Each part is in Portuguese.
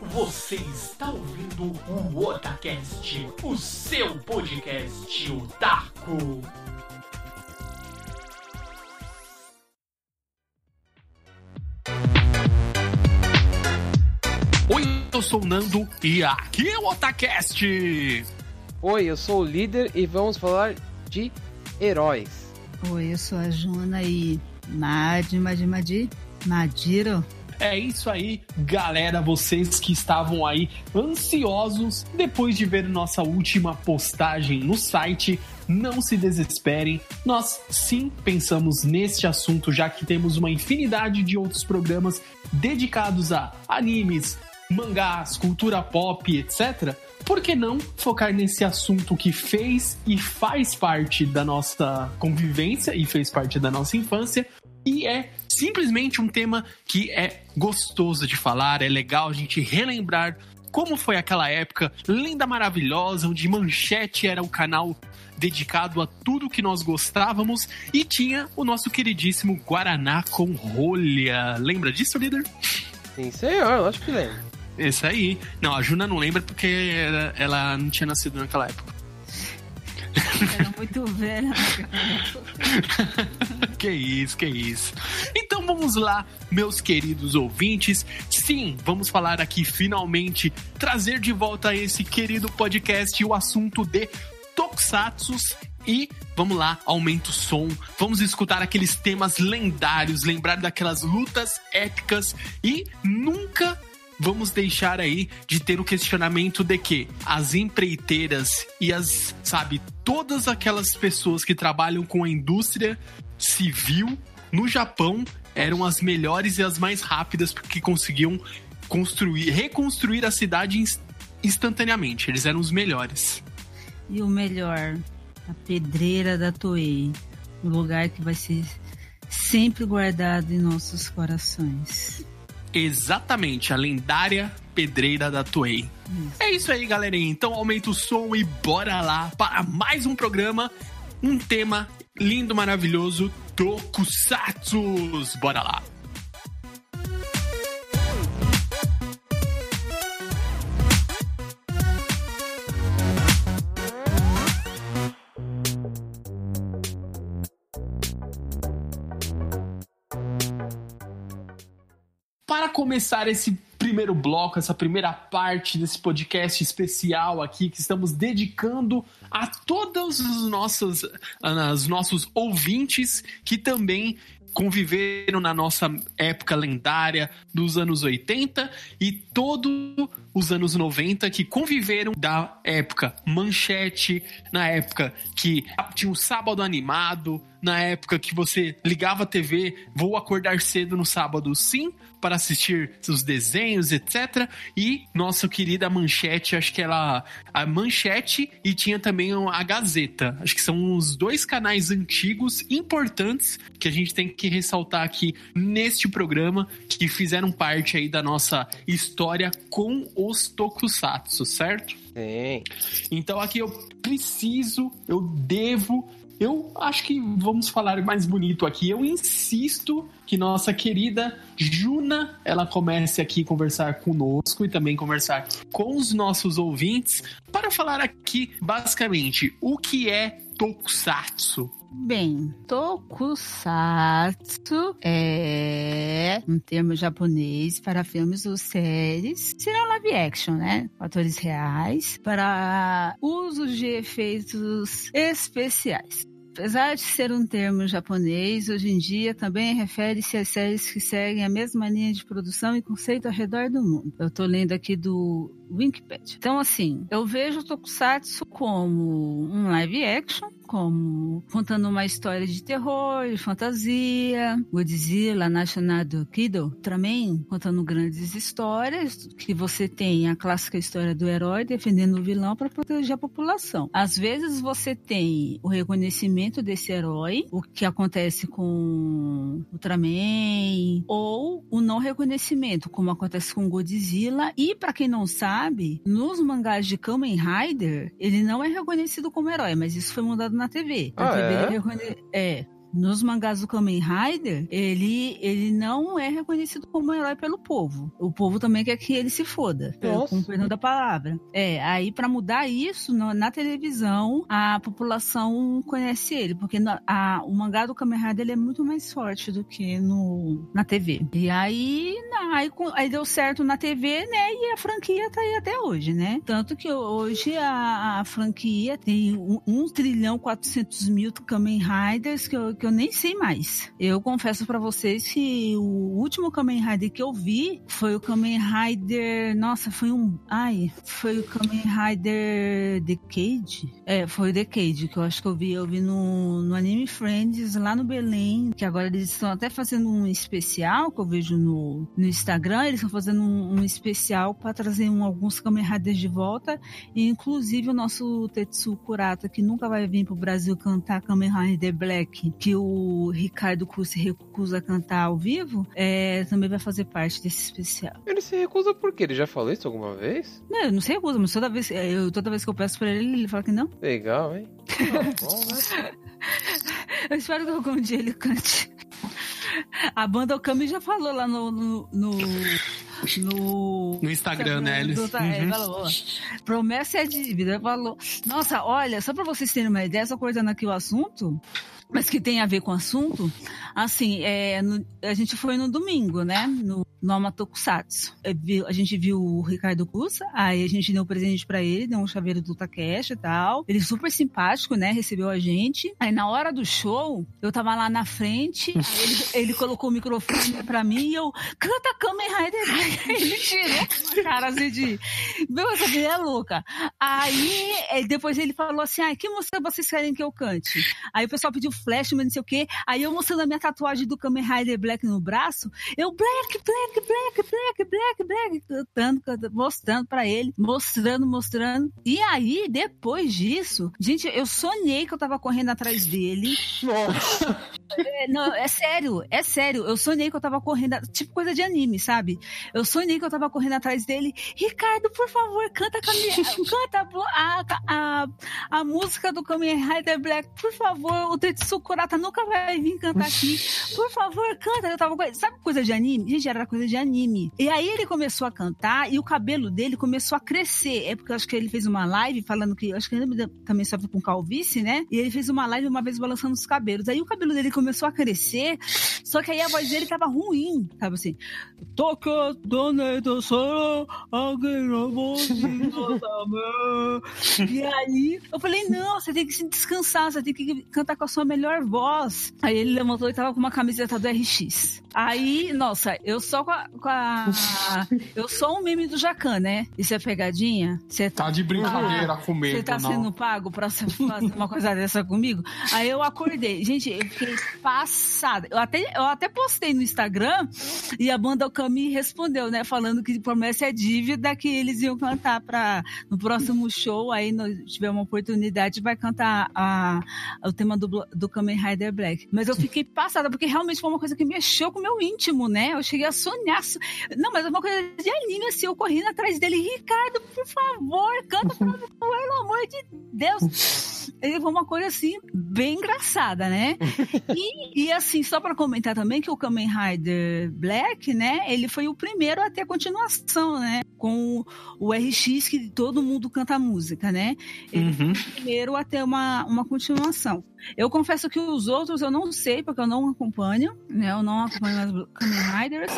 Você está ouvindo o Otacast, o seu podcast otaku. Oi, eu sou o Nando e aqui é o Otacast. Oi, eu sou o líder e vamos falar de heróis. Oi, eu sou a Juna e Madi, Madi, Madi, Madiro. É isso aí, galera, vocês que estavam aí ansiosos depois de ver nossa última postagem no site, não se desesperem. Nós sim pensamos neste assunto, já que temos uma infinidade de outros programas dedicados a animes, mangás, cultura pop, etc. Por que não focar nesse assunto que fez e faz parte da nossa convivência e fez parte da nossa infância? E é simplesmente um tema que é gostoso de falar, é legal a gente relembrar como foi aquela época linda, maravilhosa, onde Manchete era o canal dedicado a tudo que nós gostávamos e tinha o nosso queridíssimo Guaraná com rolha. Lembra disso, líder? Sim, senhor, lógico que lembro. Esse aí. Não, a Juna não lembra porque ela não tinha nascido naquela época. Era muito velha. que isso, que isso. Então vamos lá, meus queridos ouvintes. Sim, vamos falar aqui finalmente, trazer de volta esse querido podcast o assunto de Tokusatsus e vamos lá, aumenta o som, vamos escutar aqueles temas lendários, lembrar daquelas lutas épicas e nunca vamos deixar aí de ter o questionamento de que as empreiteiras e as, sabe, todas aquelas pessoas que trabalham com a indústria civil no Japão eram as melhores e as mais rápidas porque conseguiam construir, reconstruir a cidade instantaneamente. Eles eram os melhores. E o melhor, a pedreira da Toei, o lugar que vai ser sempre guardado em nossos corações. Exatamente, a lendária pedreira da Toei. É isso aí, galerinha. Então aumenta o som e bora lá para mais um programa, um tema lindo, maravilhoso, Tokusatsus. Bora lá. Começar esse primeiro bloco, essa primeira parte desse podcast especial aqui que estamos dedicando a todos os nossos, os nossos ouvintes que também conviveram na nossa época lendária dos anos 80 e todos os anos 90 que conviveram da época manchete, na época que tinha um sábado animado, na época que você ligava a TV, vou acordar cedo no sábado. Sim, para assistir seus desenhos, etc. E nossa querida Manchete, acho que ela. A Manchete e tinha também a Gazeta. Acho que são os dois canais antigos importantes que a gente tem que ressaltar aqui neste programa, que fizeram parte aí da nossa história com os Tokusatsu, certo? Sim. Então aqui eu preciso, eu devo eu acho que vamos falar mais bonito aqui. Eu insisto que nossa querida Juna, ela comece aqui conversar conosco e também conversar com os nossos ouvintes para falar aqui basicamente o que é Tokusatsu. Bem, Tokusatsu é um termo japonês para filmes ou séries, serão live action, né? Atores reais, para uso de efeitos especiais. Apesar de ser um termo japonês, hoje em dia também refere-se às séries que seguem a mesma linha de produção e conceito ao redor do mundo. Eu estou lendo aqui do Wikipedia. Então, assim, eu vejo o Tokusatsu como um live action, como contando uma história de terror, de fantasia, Godzilla, National do Kido, também contando grandes histórias, que você tem a clássica história do herói defendendo o vilão para proteger a população. Às vezes você tem o reconhecimento desse herói, o que acontece com Ultraman, ou o não reconhecimento, como acontece com Godzilla, e para quem não sabe, nos mangás de Kamen Rider, ele não é reconhecido como herói, mas isso foi mudado na TV. Na ah, TV é? É. nos mangás do Kamen Rider, ele, ele não é reconhecido como herói pelo povo. O povo também quer que ele se foda, Nossa. com o perdão da palavra. É, aí pra mudar isso, na, na televisão, a população conhece ele, porque na- a- o mangá do Kamen Rider ele é muito mais forte do que no, na TV. E aí, aí, aí deu certo na TV, né, e a franquia tá aí até hoje, né? Tanto que hoje a, a franquia tem um, um trilhão 400 mil Kamen Riders que eu, que eu nem sei mais. Eu confesso pra vocês que o último Kamen Rider que eu vi foi o Kamen Rider. Nossa, foi um. Ai, foi o Kamen Rider Decade? É, foi o Decade que eu acho que eu vi. Eu vi no, no Anime Friends lá no Belém, que agora eles estão até fazendo um especial que eu vejo no, no Instagram. Eles estão fazendo um, um especial pra trazer um- alguns Kamen Riders de volta. E inclusive o nosso Tetsu Kurata, que nunca vai vir pro Brasil cantar Kamen Rider Black, que o Ricardo Cruz se recusa a cantar ao vivo, é, também vai fazer parte desse especial. Ele se recusa por quê? Ele já falou isso alguma vez? Não, eu não sei recusa, mas toda vez, eu, toda vez que eu peço pra ele, ele fala que não. Legal, hein? Tá bom, né? Eu espero que algum dia ele cante. A banda Okami já falou lá no. no, no... No, No Instagram, né, ele Uhum. promessa é dívida. Falou. Nossa, olha, só pra vocês terem uma ideia, só cortando aqui o assunto, mas que tem a ver com o assunto, assim, é, no- a gente foi no domingo, né? No, no Amatokusatsu. É, A gente viu o Ricardo Cusa, aí a gente deu um presente pra ele, deu um chaveiro do Takeshi e tal. Ele super simpático, né? Recebeu a gente. Aí na hora do show, eu tava lá na frente, ele, ele colocou o microfone pra mim e eu, canta Kamen Rider. Ele tirou uma cara assim de, meu, essa é louca. Aí, eh, depois ele falou assim, ah, que música vocês querem que eu cante? Aí o pessoal pediu flash, mas não sei o quê. Aí eu mostrando a minha tatuagem do Kamen Rider Black no braço, eu black, black, black, black, black, black, cantando, cantando, mostrando pra ele, mostrando, mostrando. E aí, depois disso, gente, eu sonhei que eu tava correndo atrás dele. Nossa. É, não, é sério, é sério. Eu sonhei que eu tava correndo, a- tipo coisa de anime, sabe? Eu sonhei que eu tava correndo atrás dele. Ricardo, por favor, canta, a minha- canta a, a, a música do Kamen Rider Black, por favor. O Tetsu Kurata nunca vai vir cantar aqui. Por favor, canta. Eu tava com... Sabe coisa de anime? Gente, era coisa de anime. E aí ele começou a cantar e o cabelo dele começou a crescer. É porque eu acho que ele fez uma live falando que. Acho que ele também sofre com calvície, né? E ele fez uma live uma vez balançando os cabelos. Aí o cabelo dele começou a crescer, só que aí a voz dele tava ruim, sabe assim? Tokyo Doneto Soro E aí eu falei, não, você tem que se descansar, você tem que cantar com a sua melhor voz. Aí ele levantou e tava com uma camiseta do RX. Aí, nossa, eu só com a. com a- eu sou um meme do Jacan, né? Isso é pegadinha? Você Tá de brincadeira comigo, você tá não. sendo pago pra fazer uma coisa dessa comigo? Aí eu acordei. Gente, eu fiquei passada. Eu até, eu até postei no Instagram e a banda Okami respondeu, né? Falando que promessa é dívida que eles iam cantar pra, no próximo show. Aí nós tiver uma oportunidade, vai cantar a, o tema do, Blo- do Kamen Rider Black. Mas eu fiquei passada, porque realmente foi uma coisa que mexeu com o meu íntimo, né? Eu cheguei a sonhar. so- Não, mas é uma coisa de anime, assim, eu correndo atrás dele. Ricardo, por favor, canta pra mim, pelo amor de Deus. Ele foi uma coisa assim, bem engraçada, né? E, e, assim, só pra comentar também que o Kamen Rider Black, né? Ele foi o primeiro a ter continuação, né? Com o RX, que todo mundo canta música, né? Ele Uhum. foi o primeiro a ter uma, uma continuação. Eu confesso que os outros eu não sei, porque eu não acompanho, né? Eu não acompanho os Kamen Riders,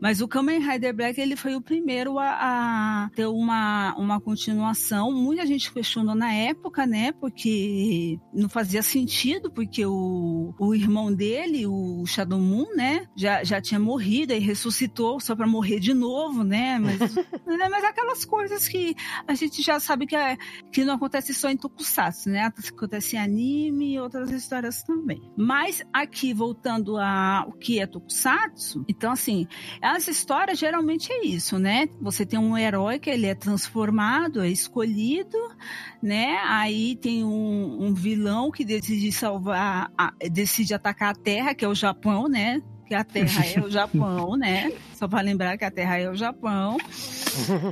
mas o Kamen Rider Black ele foi o primeiro a, a ter uma, uma continuação. Muita gente questionou na época, né? Porque não fazia sentido, porque o, o irmão dele, o Shadow Moon, né? Já, já tinha morrido e ressuscitou só pra morrer de novo, né? Mas, né, mas aquelas coisas que a gente já sabe que, é, que não acontece só em Tokusatsu, né? Acontece em anime e outras histórias também. Mas aqui, voltando a o que é Tokusatsu, então assim, essa história geralmente é isso, né? Você tem um herói que ele é transformado, é escolhido, né? Aí tem um, um vilão que decide salvar, a- decide atacar a Terra, que é o Japão, né? Que a Terra é o Japão, né? Só para lembrar que a Terra é o Japão.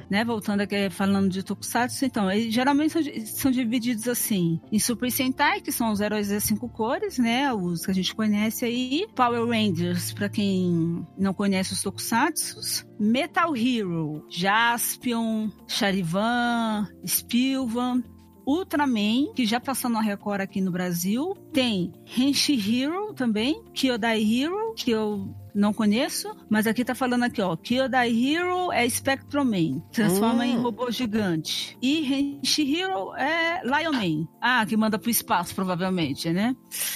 né? Voltando aqui falando de Tokusatsu, então, geralmente são, são, divididos assim, em Super Sentai, que são os heróis das cinco cores, né? Os que a gente conhece aí, Power Rangers, para quem não conhece os Tokusatsu, Metal Hero, Jaspion, Charivan, Spilvan, Ultraman, que já passou na Record aqui no Brasil. Tem Henshi Hero também, Kyodai Hero, que eu não conheço, mas aqui tá falando aqui, ó. Kyodai Hero é Spectrum Man, transforma em hum. robô gigante. E Henshi Hero é Lion Man. Ah, que manda pro espaço, provavelmente, né?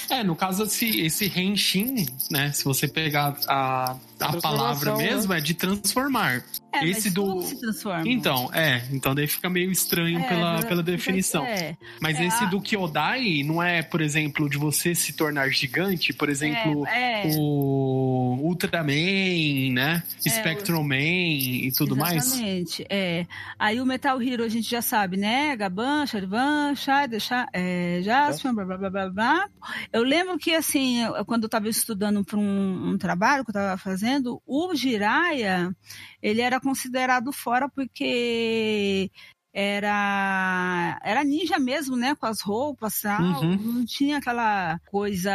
É, no caso, esse, esse Henshin, né? Se você pegar a, a palavra mesmo, né? é de transformar. É, esse do. Se transforma. Então, é. Então daí fica meio estranho é, pela, pela definição. É, mas é, esse a... do Kyodai não é, por exemplo, de você se tornar gigante, por exemplo, é, é. o Ultraman, né? É, Spectrum Man e tudo exatamente, mais. Exatamente, é. Aí o Metal Hero a gente já sabe, né? Gaban, Charivan, Shade, é, Jasper, blá, blá, blá, blá, blá. Eu lembro que, assim, quando eu estava estudando para um, um, trabalho que eu estava fazendo, o Jiraya, ele era considerado fora porque era era ninja mesmo, né, com as roupas, tal, uhum. não tinha aquela coisa,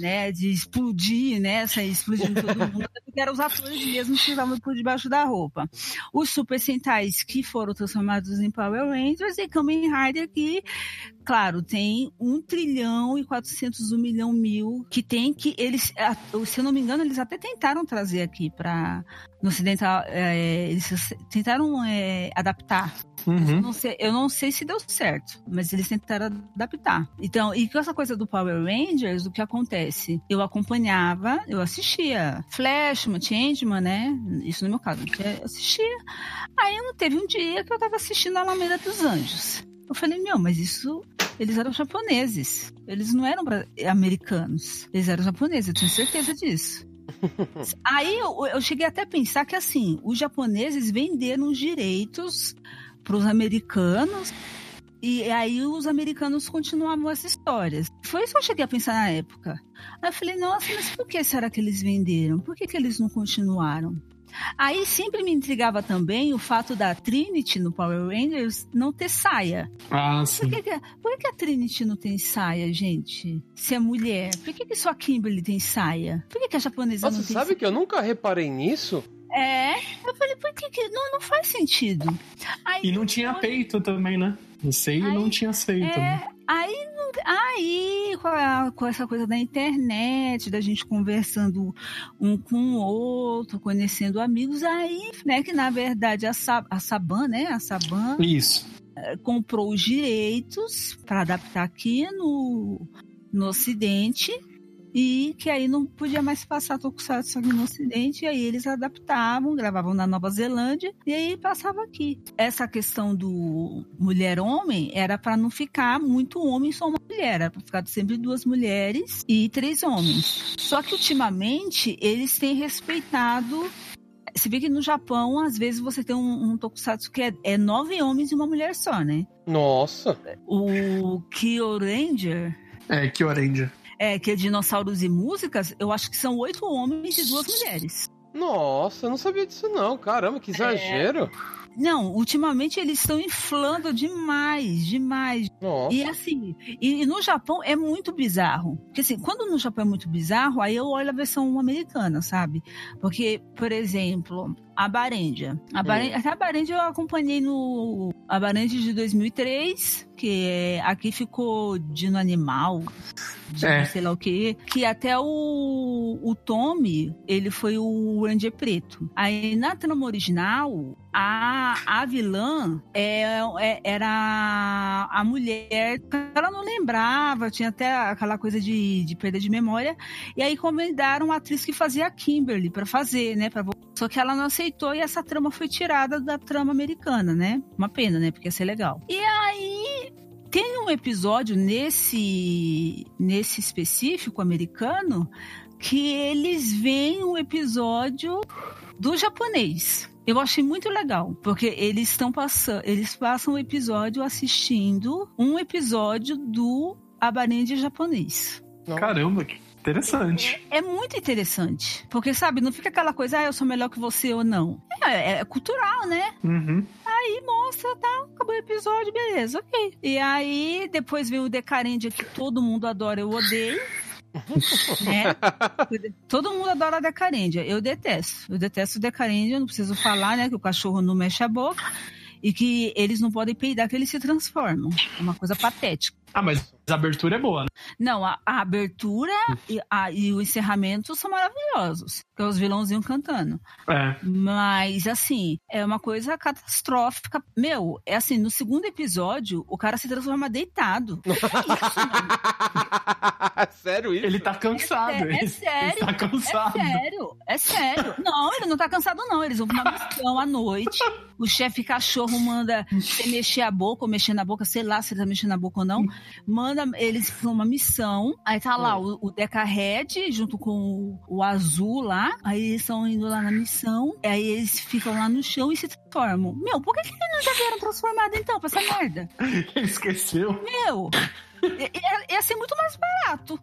né, de explodir, né, sair explodindo todo mundo, porque eram os atores mesmo que estavam por debaixo da roupa. Os Super Sentais que foram transformados em Power Rangers e Kamen Rider que claro, tem um trilhão e quatrocentos um milhão mil que tem que eles, se eu não me engano, eles até tentaram trazer aqui para no ocidental, é, eles tentaram é, adaptar Uhum. Eu, não sei, eu não sei se deu certo, mas eles tentaram adaptar. Então, e com essa coisa do Power Rangers, o que acontece? Eu acompanhava, eu assistia Flashman, Changeman, né? Isso no meu caso, eu assistia. Aí não teve um dia que eu tava assistindo a Alameda dos Anjos. Eu falei, meu, mas isso. Eles eram japoneses. Eles não eram americanos. Eles eram japoneses, eu tenho certeza disso. Aí eu, eu cheguei até a pensar que assim, os japoneses venderam os direitos para os americanos. E aí os americanos continuavam essas histórias. Foi isso que eu cheguei a pensar na época. Aí eu falei, nossa, mas por que será que eles venderam? Por que, que eles não continuaram? Aí sempre me intrigava também o fato da Trinity no Power Rangers não ter saia. Ah, sim. Por que, que, por que a Trinity não tem saia, gente? Se é mulher. Por que, que só a Kimberly tem saia? Por que, que a japonesa Nossa, não tem sabe saia? que eu nunca reparei nisso? É, eu falei, por que, que não, não faz sentido? Aí, e não tinha peito também, né? Não sei, aí, não tinha feito. É, né? Aí, aí com, a, com, essa coisa da internet, da gente conversando um com o outro, conhecendo amigos, aí, né, que na verdade a, a Saban, né, a Saban... Isso. É, comprou os direitos para adaptar aqui no, no Ocidente e que aí não podia mais passar Tokusatsu aqui no Ocidente, e aí eles adaptavam, gravavam na Nova Zelândia, e aí passava aqui. Essa questão do mulher-homem era para não ficar muito homem só uma mulher, era para ficar sempre duas mulheres e três homens. Só que ultimamente eles têm respeitado se vê que no Japão, às vezes, você tem um, um tokusatsu que é, é, nove homens e uma mulher só, né? Nossa! O Kyoranger... É, Kyoranger é, que é Dinossauros e Músicas, eu acho que são oito homens e duas mulheres. Nossa, eu não sabia disso não. Caramba, que exagero. É... Não, ultimamente eles estão inflando demais, demais. Nossa. E assim, e, e, no Japão é muito bizarro. Porque assim, quando no Japão é muito bizarro, aí eu olho a versão americana, sabe? Porque, por exemplo, a Barendia. A Barendia, hum. Até a Barendia eu acompanhei no. A Barendia de 2003, que é, aqui ficou Dino Animal, de é. sei lá o que. Que até o, o Tommy, ele foi o Ranger Preto. Aí na trama original, a, a vilã é, é, era a mulher. Ela não lembrava, tinha até aquela coisa de, de perda de memória. E aí convidaram a atriz que fazia a Kimberly para fazer, né? Pra, só que ela não aceitou e essa trama foi tirada da trama americana, né? Uma pena, né? Porque ia ser legal. E aí tem um episódio nesse nesse específico americano que eles veem um episódio do japonês. Eu achei muito legal, porque eles estão passando, eles passam o episódio assistindo um episódio do Abarende japonês. Caramba, Interessante. É, é muito interessante. Porque, sabe, não fica aquela coisa, ah, eu sou melhor que você ou não. É, é cultural, né? Uhum. Aí mostra, tá? Acabou o episódio, beleza, ok. E aí depois vem o Decarendia que todo mundo adora, eu odeio. né? Todo mundo adora a Decarendia. Eu detesto. Eu detesto o Decarendia, não preciso falar, né? Que o cachorro não mexe a boca. E que eles não podem peidar, que eles se transformam. É uma coisa patética. Ah, mas a abertura é boa, né? Não, a, a abertura e, a- e o encerramento são maravilhosos. Que é os vilãozinhos cantando. É. Mas, assim, é uma coisa catastrófica. Meu, é assim, no segundo episódio, o cara se transforma deitado. Que isso, mano? Sério isso? Ele tá cansado. É, é ele, sério, Ele tá É cansado. sério, é sério. Não, ele não tá cansado, não. Eles vão pra uma missão à noite. O chefe cachorro manda você mexer a boca ou mexer na boca, sei lá se ele tá mexendo na boca ou não. Manda eles pra uma missão. Aí tá lá o, o Deca Red junto com o, o azul lá. Aí eles estão indo lá na missão. Aí eles ficam lá no chão e se transformam. Meu, por que, que eles não já vieram transformado então pra essa merda? Esqueceu. Meu, ia, ia ser muito mais barato.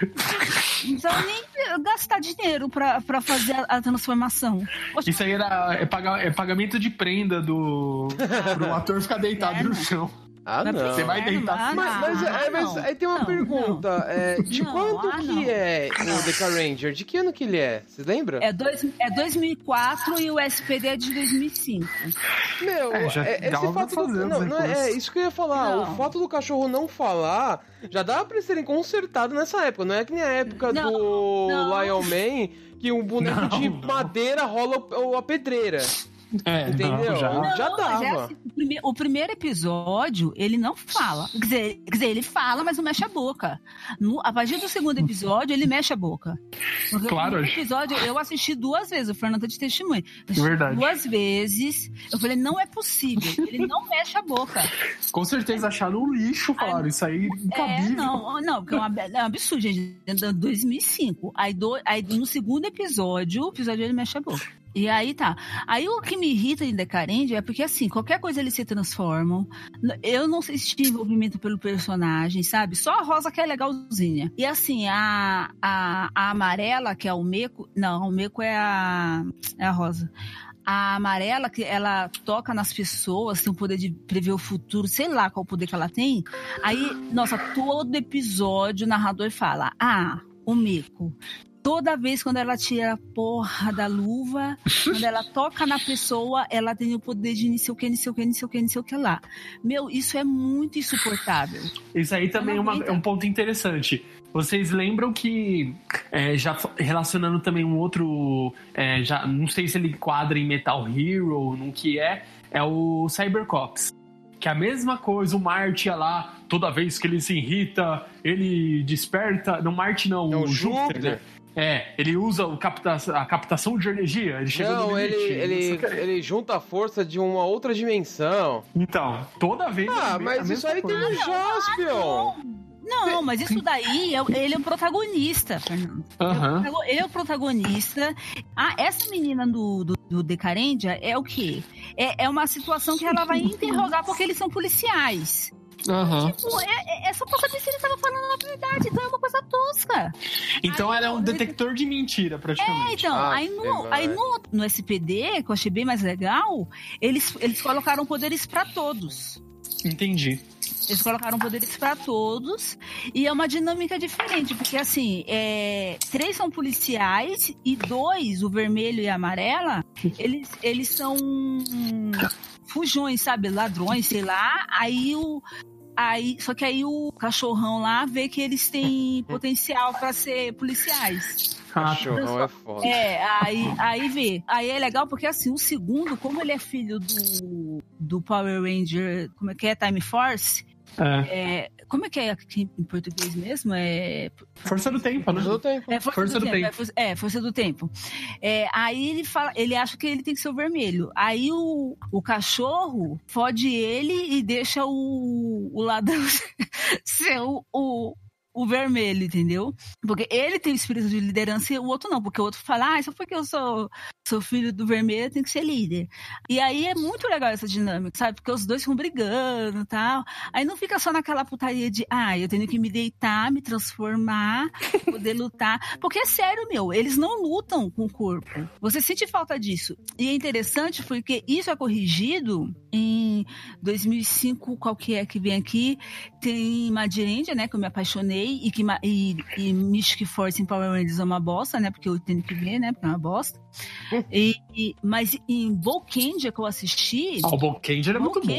Não precisava nem gastar dinheiro pra, pra fazer a, a transformação. Poxa, Isso aí era, é, paga- é pagamento de prenda do pro ator ficar deitado É, no não. chão. Ah, Não é não. Você vai deitar Ah. Mas, mas, ah, é, mas não. aí tem uma Não, pergunta. É, de Não, quando ah, que não. é o Deca Ranger? De que ano que ele é? Você lembra? É, dois, é 2004 e o SPD é de 2005. Meu, É, já é, esse fato do, não, não, é recursos. isso que eu ia falar. Não. O fato do cachorro não falar já dava pra eles terem consertado nessa época. Não é que nem a época Não, do não. Lion Man que o boneco Não, de não. madeira rola o- a pedreira. É, Entendeu? não, já. Não. Já mas dava. é assim, o, prime- o primeiro episódio, ele não fala. Quer dizer, quer dizer, ele fala, mas não mexe a boca. No- a partir do segundo episódio, ele mexe a boca. Porque Claro. o primeiro episódio eu assisti duas vezes, o Fernando tá de assisti Verdade. Duas vezes. Eu falei, não é possível. Ele não mexe a boca. Com certeza acharam um lixo, falaram. Isso aí É, não, não, porque é, uma, é um absurdo, gente. É de 2005. Aí, do, aí no segundo episódio, o episódio ele mexe a boca. E aí tá. Aí o que me irrita em Decarende é porque, assim, qualquer coisa eles se transformam. Eu não senti envolvimento pelo personagem, sabe? Só a Rosa que é legalzinha. E assim, a, a, a amarela, que é o Meco. Não, o Meco é a, é a Rosa. A amarela, que ela toca nas pessoas, tem o poder de prever o futuro, sei lá qual poder que ela tem. Aí, nossa, todo episódio o narrador fala: Ah, o Meco. Toda vez quando ela tira a porra da luva, quando ela toca na pessoa, ela tem o poder de não sei o que, não sei o que, não sei o que, não sei o que lá. Meu, isso é muito insuportável. Isso aí também é, uma- é um ponto interessante. Vocês lembram que, é, já relacionando também um outro. é, já Não sei se ele enquadra em Metal Hero, no que é, é o Cybercops. Que é a mesma coisa, o Marte ia lá, toda vez que ele se irrita, ele desperta. Não, Marte não, É o o Júpiter, Júpiter. É, ele usa o capta- a captação de energia, ele chega no Não, ele, limite. ele, não sei o que. ele junta a força de uma outra dimensão. Então, toda vez. Ah, mas isso aí tem coisa. no Jaspion. Não, mas isso daí, é, ele é o protagonista, Fernando. Aham. Ele é o protagonista. Ah, essa menina do, do, do Decarendia é o quê? É, é uma situação que ela vai interrogar porque eles são policiais. Aham. Tipo, é, é- é só pra saber se ele tava falando a verdade. Então é uma coisa tosca. Então Aí, ela é um detector de mentira, É, praticamente. então, Ah, aí, no, vai. aí no, no SPD, que eu achei bem mais legal, eles, eles colocaram poderes pra todos. Entendi. Eles colocaram poderes pra todos e é uma dinâmica diferente, porque assim, é, três são policiais e dois, o vermelho e a amarela, eles, eles são fujões, sabe? Ladrões, sei lá. Aí o. Aí, só que aí o cachorrão lá vê que eles têm potencial pra ser policiais. Cachorrão é foda. É, aí, aí vê. Aí é legal porque assim, o segundo, como ele é filho do, do Power Ranger, como é que é? Time Force, é. é, como é que é aqui em português mesmo? É, Força do tempo, né? Mas eu tenho. é força, Força do, do tempo. tempo. É, força, é, força do tempo. É, aí ele fala, ele acha que ele tem que ser o vermelho. Aí o, o cachorro fode ele e deixa o, o ladrão ser o, o, o vermelho, entendeu? Porque ele tem o espírito de liderança e o outro não, porque o outro fala, ah, só porque eu sou, sou filho do vermelho, eu tenho que ser líder. E aí é muito legal essa dinâmica, sabe? Porque os dois ficam brigando e tal. Aí não fica só naquela putaria de, ah, eu tenho que me deitar, me transformar, poder lutar. Porque é sério, meu, eles não lutam com o corpo. Você sente falta disso. E é interessante porque isso é corrigido em 2005, qual que é que vem aqui, tem Madirendia, né, que eu me apaixonei, e que e, e Mystic Force em Power Rangers é uma bosta, né, porque eu tenho que ver, né, porque é uma bosta. E, e, mas em Volkendia que eu assisti... Ah, o Volkendia é muito bom.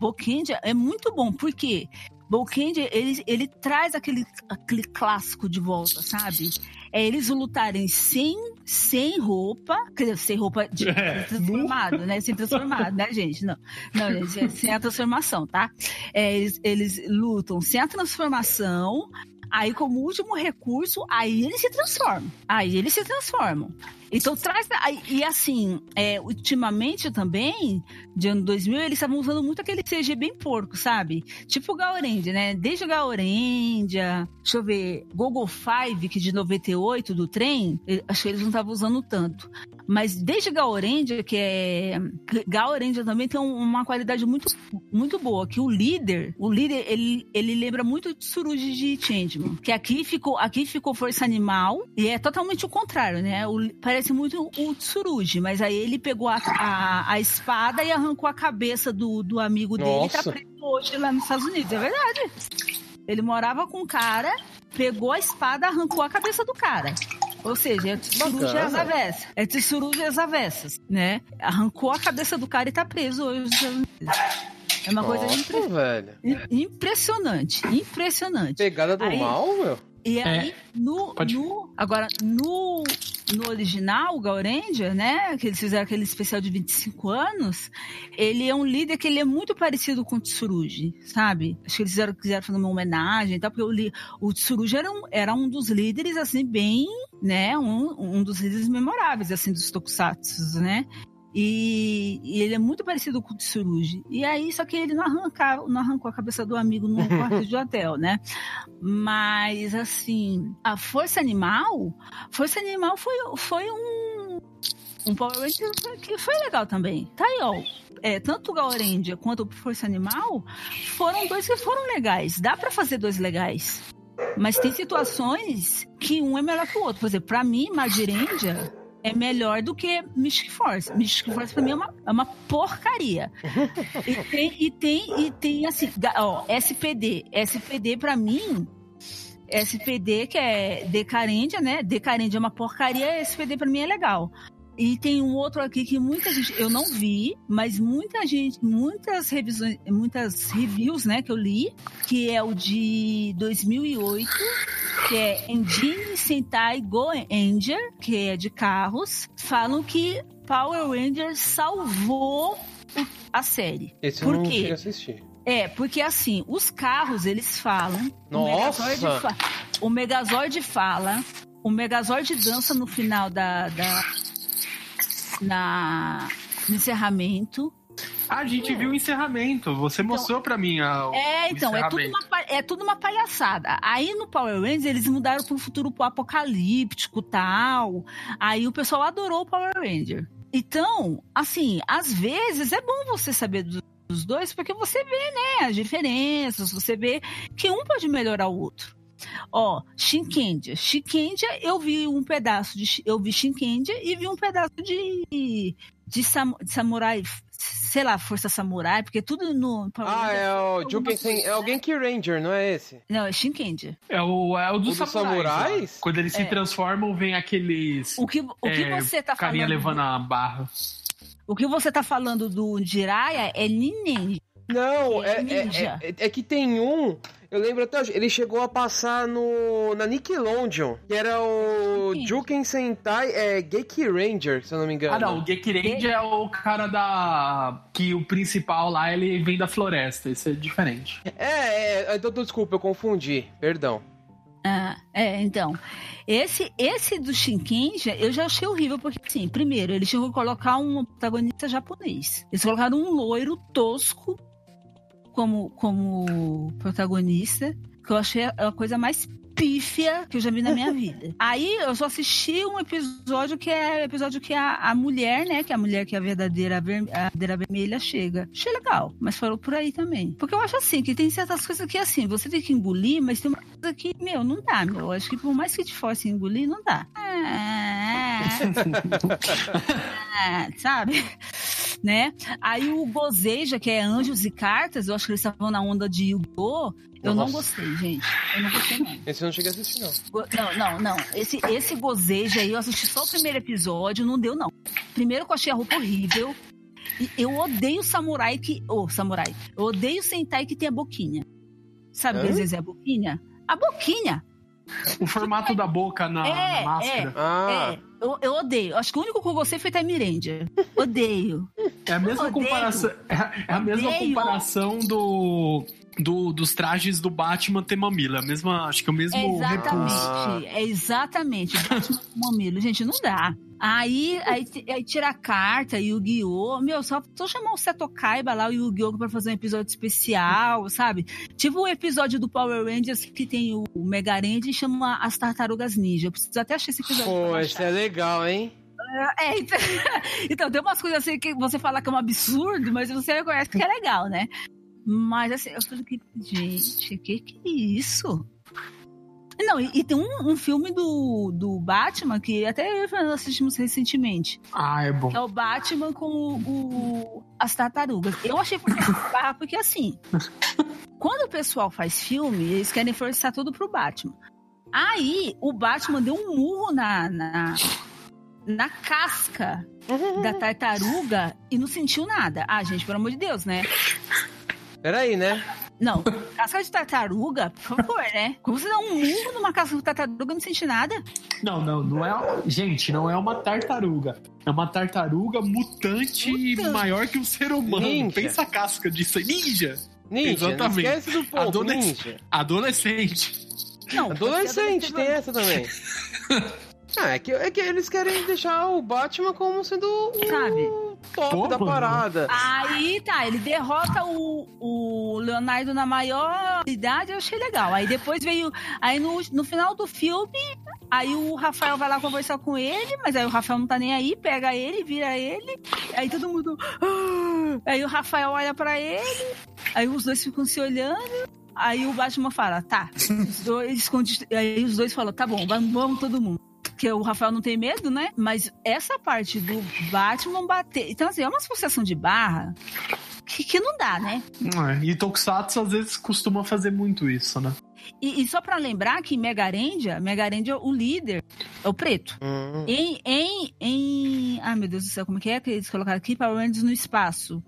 Volkendia é muito bom, por quê? Bolkendia, ele, ele traz aquele, aquele clássico de volta, sabe? É eles lutarem sem, sem roupa, quer dizer, sem roupa de é, transformado, né? Sem transformado, né, gente? Não, não, gente, é sem a transformação, tá? É, eles, eles lutam sem a transformação, Aí, como último recurso, aí eles se transformam. Aí eles se transformam. Então traz. E assim, é, ultimamente também, de ano 2000, eles estavam usando muito aquele CG bem porco, sabe? Tipo o Gaurendia, né? Desde o Gaurendia, deixa eu ver, Google Five, que de 98 do trem, acho que eles não estavam usando tanto. Mas desde Gaurendia, que é. Gaurendia também tem uma qualidade muito, muito boa. Que o líder, o líder, ele, ele lembra muito de Suruji de Changeman. Que aqui ficou, aqui ficou Força Animal, e é totalmente o contrário, né? O, parece muito o Tsurugi, mas aí ele pegou a, a, a, espada e arrancou a cabeça do, do amigo dele Nossa. e tá preso hoje lá nos Estados Unidos. É verdade. Ele morava com um cara, pegou a espada, arrancou a cabeça do cara. Ou seja, é tsuruja às avessas. É tsuruja às avessas, né? Arrancou a cabeça do cara e tá preso hoje. É uma Nossa, coisa impre... velho. impressionante. Impressionante. Pegada do Aí, mal, meu. E é. aí, no, no, agora, no, no original, o Gaurendia, né, que eles fizeram aquele especial de 25 anos, ele é um líder que ele é muito parecido com o Tsurugi, sabe? Acho que eles fizeram, quiseram fazer uma homenagem e tal, porque o, o Tsurugi era um, era um dos líderes, assim, bem, né, um, um dos líderes memoráveis, assim, dos tokusatsu, né? E, e, ele é muito parecido com o Tsurugi. E aí, só que ele não, arranca, não arrancou a cabeça do amigo no quarto de hotel, né? Mas, assim, a Força Animal, Força Animal foi, foi um, um Power Ranger que foi legal também. Tá aí, ó. É, tanto o Gaurendia quanto o Força Animal foram dois que foram legais. Dá para fazer dois legais. Mas tem situações que um é melhor que o outro. Por exemplo, pra mim, Madirendia é melhor do que Mystic Force. Mystic Force pra mim é uma, é uma porcaria. e, tem, e tem, e tem assim, ó, SPD. SPD pra mim, SPD que é Decarendia, né? Decarendia é uma porcaria, SPD pra mim é legal. E tem um outro aqui que muita gente, eu não vi, mas muita gente, muitas revisões, muitas reviews, né, que eu li, que é o de 2008, que é Engine Sentai Go Ranger, que é de carros, falam que Power Rangers salvou a série. Esse Por eu não quê? assistir. É, porque assim, os carros, eles falam. Nossa! O Megazord, fa o Megazord fala. O Megazord dança no final da, da na, no encerramento. Ah, a gente é. viu o encerramento. Você então, mostrou para mim a, É, então, é tudo, uma, é tudo uma palhaçada. Aí no Power Rangers eles mudaram para um futuro apocalíptico tal. Aí o pessoal adorou o Power Ranger. Então, assim, às vezes é bom você saber dos, dos dois, porque você vê, né, as diferenças, você vê que um pode melhorar o outro. Ó, Shinkendia. Shinkendia, eu vi um pedaço de. Eu vi Shinkendia e vi um pedaço de. de, sam, de samurai. Sei lá, Força Samurai, porque tudo no. Ah, é o Juken É alguém que Ranger, não é esse? Não, é Shinkendia. É o, é o dos o samurais. samurais? Quando eles se é. transformam, vem aqueles. O que, o que é, você tá carinha falando? Carinha levando a barra. O que você tá falando do Jiraiya é Ninen. Não, é, é, é, é, que tem um eu lembro até hoje, ele chegou a passar no na Nickelodeon, que era o Juken Sentai é, Geki Ranger, se eu não me engano. Ah, não, o Geki Ranger é o cara da... que o principal lá, ele vem da floresta, isso é diferente. É, é então desculpa, eu confundi, perdão. Ah, é, então. Esse, esse do Shinkenja, eu já achei horrível, porque, assim, primeiro, eles tinham que colocar um protagonista japonês. Eles colocaram um loiro tosco como, como protagonista. que eu achei a coisa mais pífia que eu já vi na minha vida. Aí eu só assisti um episódio que é o episódio que a, a mulher, né? Que é a mulher que é a verdadeira, ver, a verdadeira vermelha chega. Achei legal, mas falou por aí também. Porque eu acho assim, que tem certas coisas que assim, você tem que engolir, mas tem uma coisa que, meu, não dá, meu. Eu acho que por mais que te force engolir, não dá. Ah, ah, sabe? né? Aí o Gozeja, que é Anjos e Cartas, eu acho que eles estavam na onda de Yu-Gi-Oh! Eu Nossa. não gostei, gente. Eu não gostei, não. Esse eu não cheguei a assistir, não. Não, não, não. Esse, esse Gozeja aí, eu assisti só o primeiro episódio, não deu, não. Primeiro que eu achei a roupa horrível. E eu odeio samurai que. Ô, oh, samurai. Eu odeio sentai que tem a boquinha. Sabe o que às vezes é a boquinha? A boquinha. O formato da boca na, é, na máscara. É, ah. é. Eu, eu, odeio. Acho que o único que eu gostei foi Time Ranger. Odeio. É a mesma comparação. É, é a mesma comparação do, do, dos trajes do Batman ter mamilo. É a mesma, acho que é o mesmo é exatamente. É exatamente. Batman mamilo. Gente, não dá. Aí, aí, aí tira a carta, Yu-Gi-Oh! Meu, só, só chamar o Seto Kaiba lá, o Yu-Gi-Oh! pra fazer um episódio especial, sabe? Tipo o episódio do Power Rangers que tem o, o Mega Ranger e chama As Tartarugas Ninja. Eu preciso até achar esse episódio. Pô, isso é legal, hein? É, então, então, tem umas coisas assim que você fala que é um absurdo, mas você reconhece que é legal, né? Mas assim, eu falei que, gente, que que é isso? Não, e, e tem um, um, filme do, do Batman que até nós assistimos recentemente. Ah, é bom. é o Batman com o, o as tartarugas. Eu achei barra porque assim, quando o pessoal faz filme, eles querem forçar tudo pro Batman. Aí o Batman deu um murro na, na, na casca da tartaruga e não sentiu nada. Ah, gente, pelo amor de Deus, né? Peraí, né? Não, casca de tartaruga, por favor, né? Como você dá um murro numa casca de tartaruga e não sente nada? Não, não, não é. Gente, não é uma tartaruga. É uma tartaruga mutante, mutante. maior que um ser humano. Ninja. Pensa a casca disso aí. Ninja! Ninja, Exatamente. Não esquece do ponto, Adolesc ninja. Adolescente. Não, adolescente, tem essa também. ah, é que, é que eles querem deixar o Batman como sendo o... Sabe? top Pô, da parada. Aí tá, ele derrota o, o Leonardo na maior idade, eu achei legal. Aí depois veio. Aí no, no final do filme, aí o Rafael vai lá conversar com ele, mas aí o Rafael não tá nem aí, pega ele, vira ele. Aí todo mundo. Ah! Aí o Rafael olha para ele, aí os dois ficam se olhando. Aí o Batman fala, tá. Os dois, aí os dois falam, tá bom, vamos todo mundo porque o Rafael não tem medo, né? Mas essa parte do Batman bater. Então, assim, é uma sucessão de barra que, que não dá, né? É, e Tokusatsu às vezes costuma fazer muito isso, né? E, e só para lembrar que Megarendia, Megarendia, o líder é o preto. Uhum. Em, em, em. Ai, meu Deus do céu, como é que é que eles colocaram aqui? Power Rangers no espaço.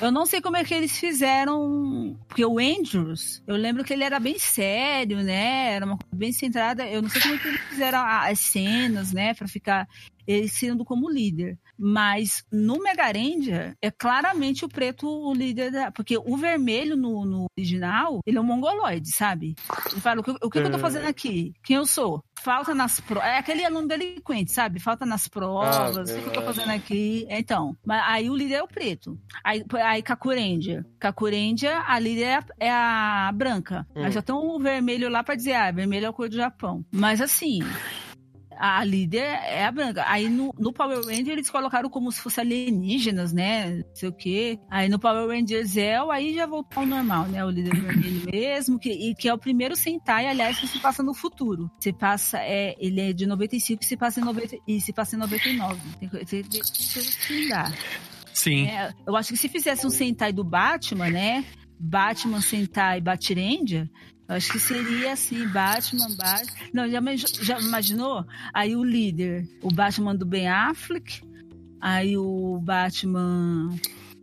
Eu não sei como é que eles fizeram. Porque o Andrews, eu lembro que ele era bem sério, né? Era uma coisa bem centrada. Eu não sei como é que eles fizeram as cenas, né? Pra ficar ele sendo como líder. Mas no Mega Ranger, é claramente o preto o líder da. Porque o vermelho no, no original, ele é um mongoloide, sabe? Ele fala: o que, o que, é. eu tô fazendo aqui? Quem eu sou? Falta nas provas. É aquele aluno delinquente, sabe? Falta nas provas. Ah, o que, eu tô fazendo aqui? Então, aí o líder é o preto. Aí, aí Kakurendia. Kakurendia, a líder é a, é a branca. Hum. Aí já tem o vermelho lá pra dizer, ah, vermelho é a cor do Japão. Mas assim, a líder é a branca. Aí no, no Power Rangers eles colocaram como se fosse alienígenas, né? Não sei o quê. Aí no Power Rangers Zell, aí já voltou ao normal, né? O líder vermelho mesmo, que, e que é o primeiro Sentai, aliás, que se passa no futuro. Se passa, é, ele é de 95 e se passa em, 90, e se passa em 99. Tem, tem, tem, tem coisas que dá. Sim. É, eu acho que se fizesse um Sentai do Batman, né? Batman Sentai Batirendia, acho que seria assim, Batman, Batman. Não, já, já imaginou? Aí o líder, o Batman do Ben Affleck, aí o Batman.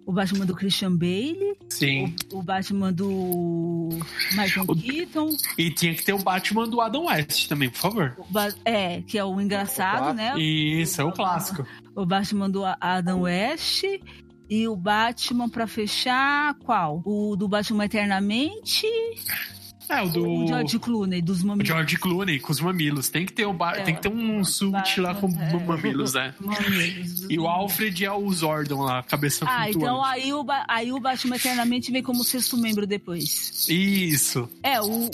O Batman do Christian Bale. Sim. O, o Batman do Michael o, Keaton. E tinha que ter o Batman do Adam West também, por favor. É, que é o engraçado, o né? Isso, é o clássico. O Batman do Adam West. E o Batman, para fechar, qual? O do Batman Eternamente É, o do. O George Clooney, dos mamilos. George Clooney, com os mamilos. Tem que ter, um bar... é, tem que ter um suit lá com é, mamilos, né? Mamilos. E o Alfred é o Zordon lá, cabeça Ah, flutuante. então aí o, ba... aí o Batman eternamente vem como sexto membro depois. Isso. É, o,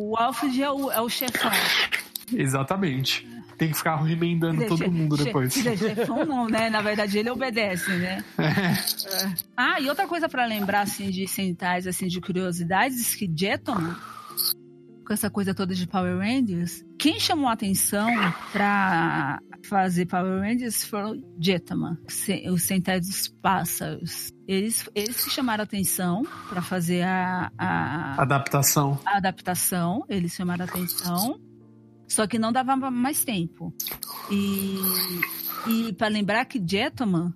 o Alfred é o, é o chefão. Exatamente. Tem que ficar remendando todo mundo depois. Chefão não, né? Na verdade, ele obedece, né? É. É. Ah, e outra coisa para lembrar, assim, de centais, assim, de curiosidades, que Jetman, com essa coisa toda de Power Rangers, quem chamou a atenção para fazer Power Rangers foram Jetman, os centais dos pássaros. Eles, eles que chamaram atenção para fazer a, a adaptação. A adaptação, eles chamaram atenção. Só que não dava mais tempo. E, e para lembrar que Jetman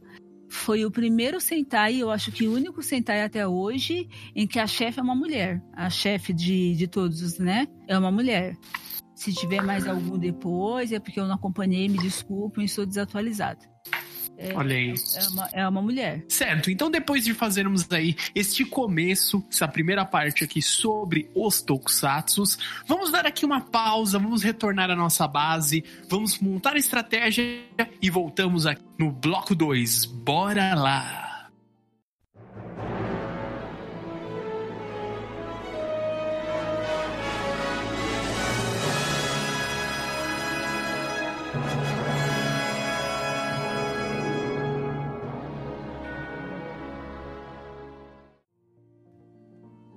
foi o primeiro Sentai, eu acho que o único Sentai até hoje, em que a chefe é uma mulher. A chefe de, de todos, né? É uma mulher. Se tiver mais algum depois, é porque eu não acompanhei, me desculpem, estou desatualizada. É, Olha aí. É uma, é uma mulher. Certo, então depois de fazermos aí este começo, essa primeira parte aqui sobre os tokusatsus, vamos dar aqui uma pausa, vamos retornar à nossa base, vamos montar a estratégia e voltamos aqui no bloco 2. Bora lá!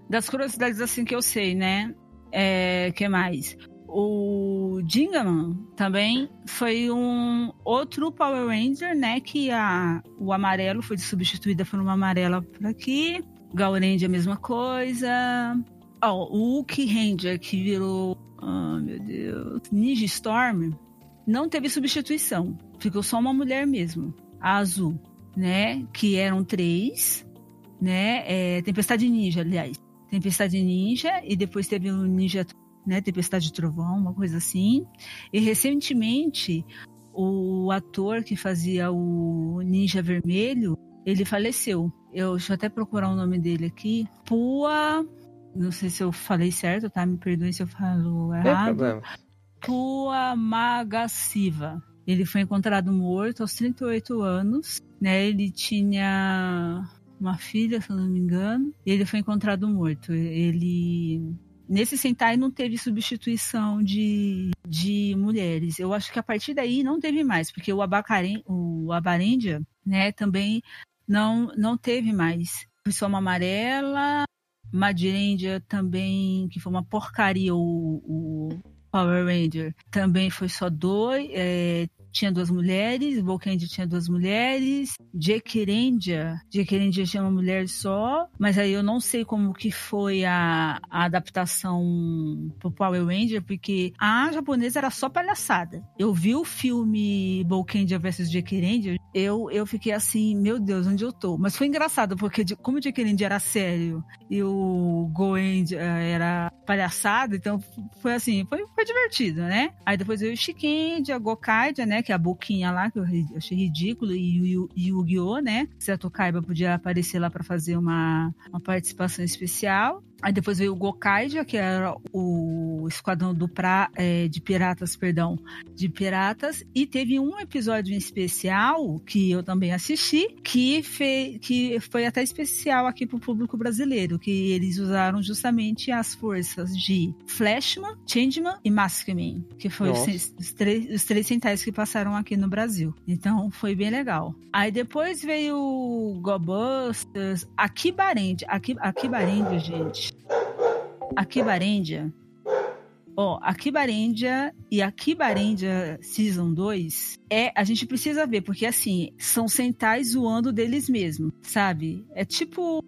Das curiosidades assim que eu sei, né? É, que mais? O Dingaman também foi um outro Power Ranger, né? Que a, o amarelo foi substituída por uma amarela por aqui. Gauranger a mesma coisa. Oh, o Hulk Ranger que virou, oh, meu Deus, Ninja Storm, não teve substituição. Ficou só uma mulher mesmo, a azul, né? Que eram três, né? É, Tempestade Ninja, aliás. Tempestade Ninja e depois teve o Ninja, né, Tempestade de Trovão, uma coisa assim. E recentemente o ator que fazia o Ninja Vermelho, ele faleceu. Eu deixa eu até procurar o nome dele aqui. Pua, não sei se eu falei certo, tá? Me perdoe se eu falo errado. Pua Magasiva. Ele foi encontrado morto aos 38 anos, né? Ele tinha uma filha, se eu não me engano, e ele foi encontrado morto. Ele nesse Sentai não teve substituição de, de mulheres. Eu acho que a partir daí não teve mais, porque o, Abacaren, o Abarendia, né, também não, não teve mais. Foi uma amarela, Madirendia também, que foi uma porcaria o, o Power Ranger, também foi só dois. É, tinha duas mulheres, Volcand tinha duas mulheres, Jequirendia, Jequirendia tinha uma mulher só, mas aí eu não sei como que foi a, a adaptação pro Power Ranger, porque a japonesa era só palhaçada. Eu vi o filme Volcandia vs Jequirendia, eu, eu fiquei assim, meu Deus, onde eu tô? Mas foi engraçado, porque como o Jequirendia era sério e o Goend era palhaçado, então foi assim, foi, foi divertido, né? Aí depois veio o Shikendia, Gokaidia, né? Que é a boquinha lá, que eu achei ridículo, e o Yu-Gi-Oh!, né? Seto Kaiba podia aparecer lá para fazer uma, uma participação especial. Aí depois veio o Gokaija, que era o esquadrão do pra, é, de piratas, perdão, de piratas. E teve um episódio em especial que eu também assisti, que, fe, que foi até especial aqui para o público brasileiro, que eles usaram justamente as forças de Flashman, Changeman e Maskman, que foram os, os, três, os três centais que passaram aqui no Brasil. Então foi bem legal. Aí depois veio o Gobusters, Akibarendia, Akibarendia, gente a ó, a Kibarendia e a Kibarendia Season 2 é, a gente precisa ver, porque assim, são centais zoando deles mesmos, sabe? É tipo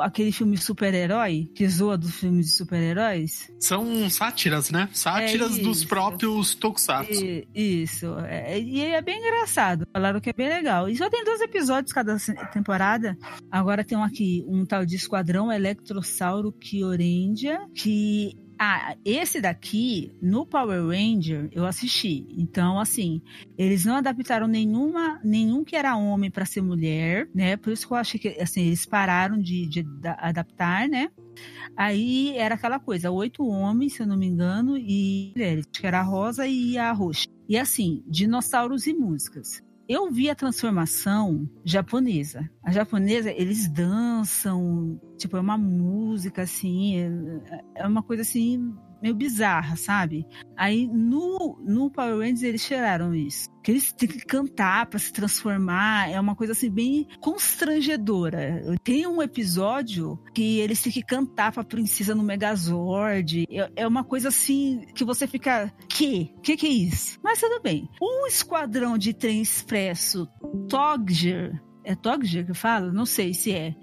aquele filme super-herói, que zoa dos filmes de super-heróis. São sátiras, né? Sátiras é dos próprios Tokusatsu. E, isso. É, e é bem engraçado. Falaram que é bem legal. E só tem dois episódios cada temporada. Agora tem um aqui, um tal de Esquadrão Electrossauro Kiorendia, que Ah, esse daqui, no Power Ranger, eu assisti. Então, assim, eles não adaptaram nenhuma, nenhum que era homem para ser mulher, né? Por isso que eu achei que, assim, eles pararam de, de adaptar, né? Aí era aquela coisa, oito homens, se eu não me engano, e mulheres, que era a rosa e a roxa. E assim, dinossauros e músicas. Eu vi a transformação japonesa. A japonesa, eles dançam, tipo, é uma música assim, é, é uma coisa assim meio bizarra, sabe? Aí no, no Power Rangers eles tiraram isso. Que eles têm que cantar para se transformar. É uma coisa assim bem constrangedora. Tem um episódio que eles têm que cantar pra princesa no Megazord. É, é uma coisa assim que você fica. Que? Que que é isso? Mas tudo bem. Um esquadrão de trem expresso Togger. É Togger que fala? Não sei se é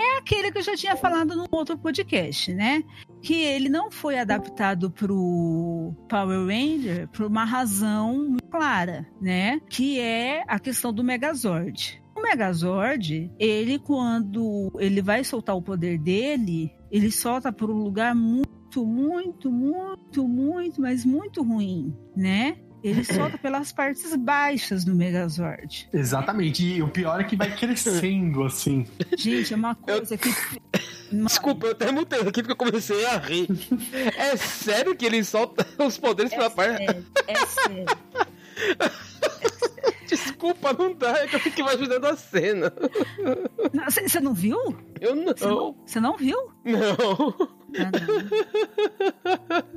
é aquele que eu já tinha falado no outro podcast, né? Que ele não foi adaptado pro Power Ranger por uma razão muito clara, né? Que é a questão do Megazord. O Megazord, ele quando ele vai soltar o poder dele, ele solta por um lugar muito, muito, muito, muito, mas muito ruim, né? Ele solta pelas partes baixas do Megazord. Exatamente. E o pior é que vai crescendo, assim. Gente, é uma coisa eu... que. Desculpa, eu até mutei aqui porque eu comecei a rir. É sério que ele solta os poderes é pela parte? É sério. Desculpa, não dá, é que eu fico imaginando a cena. Você não viu? Eu não. Você não, não, viu? Não.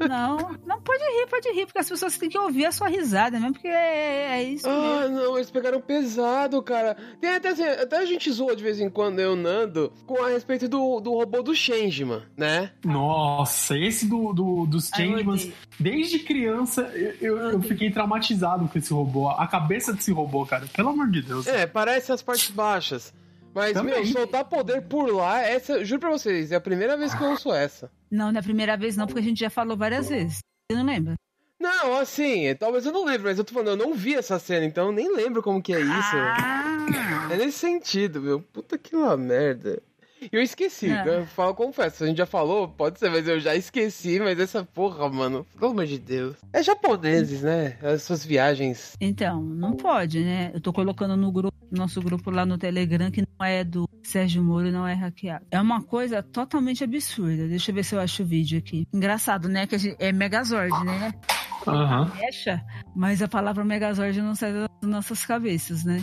Não, não pode rir, pode rir, porque as pessoas têm que ouvir a sua risada mesmo, porque é, é isso. Ah, mesmo. não, eles pegaram pesado, cara. Tem até assim, até a gente zoa de vez em quando, eu Nando, com a respeito do, do robô do Changeman, né? Nossa, esse do, do dos Changemans, desde criança eu, eu, eu, fiquei traumatizado com esse robô. A cabeça desse robô, cara, pelo amor de Deus. É, parece as partes baixas. Mas, Também. meu, soltar poder por lá, essa, juro pra vocês, é a primeira vez que eu ouço essa. Não, não é a primeira vez não, porque a gente já falou várias vezes. Você não lembra? Não, assim, talvez eu não lembre, mas eu tô falando, eu não vi essa cena, então eu nem lembro como que é isso. Ah. É nesse sentido, meu. Puta que uma merda. Eu esqueci, é. eu falo, confesso, a gente já falou, pode ser, mas eu já esqueci, mas essa porra, mano, pelo amor de Deus. É japoneses, né? As suas viagens. Então, não pode, né? Eu tô colocando no grupo, nosso grupo lá no Telegram, que não é do Sérgio Moro, não é hackeado. É uma coisa totalmente absurda. Deixa eu ver se eu acho o vídeo aqui. Engraçado, né? Que gente, é Megazord, né? Uhum. Fecha, mas a palavra Megazord não sai das nossas cabeças, né?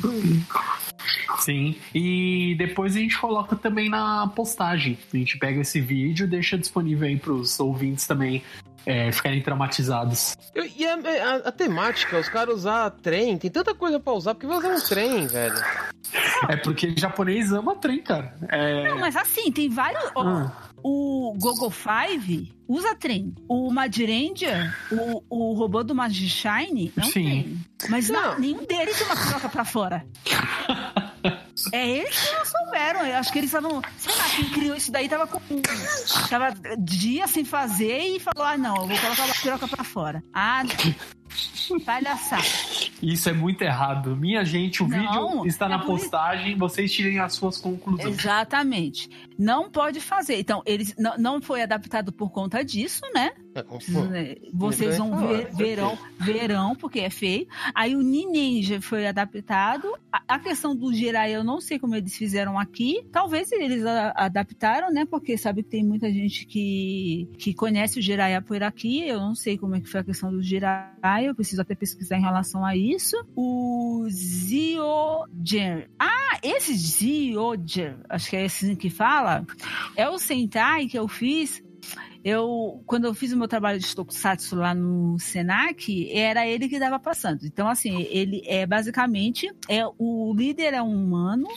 Sim, e depois a gente coloca também na postagem. A gente pega esse vídeo e deixa disponível aí pros ouvintes também é, ficarem traumatizados. Eu, e a, a, a, temática, os caras usar trem, tem tanta coisa pra usar, porque vai usar um trem, velho. É porque japonês ama trem, cara. É... Não, mas assim, tem vários. Ah. O Google Five usa trem. O Madiranger, o, o robô do Magishine, não Sim. tem. Mas não. Não, nenhum deles tem uma troca pra fora. É eles que não souberam. Eu acho que eles estavam. Sei lá, quem criou isso daí tava com. Tava dia sem fazer e falou: ah, não, eu vou colocar a piroca pra fora. Ah, palhaçada. Isso é muito errado. Minha gente, o não, vídeo está é na postagem, vocês tirem as suas conclusões. Exatamente. Não pode fazer. Então, eles não, não foi adaptado por conta disso, né? É, né? Vocês vão ver, verão, verão, porque é feio. Aí o Ninja foi adaptado. A, questão do Jirai, eu não sei como eles fizeram aqui. Talvez eles adaptaram, né? Porque sabe que tem muita gente que, que conhece o Jiraiya por aqui. Eu não sei como é que foi a questão do Jiraiya. Eu preciso até pesquisar em relação a isso. O Zioger. Ah, esse Zioger, acho que é esse que fala, é o Sentai que eu fiz eu, quando eu fiz o meu trabalho de Tokusatsu lá no Senac, era ele que dava passando. Então, assim, ele é basicamente, é o líder é um humano,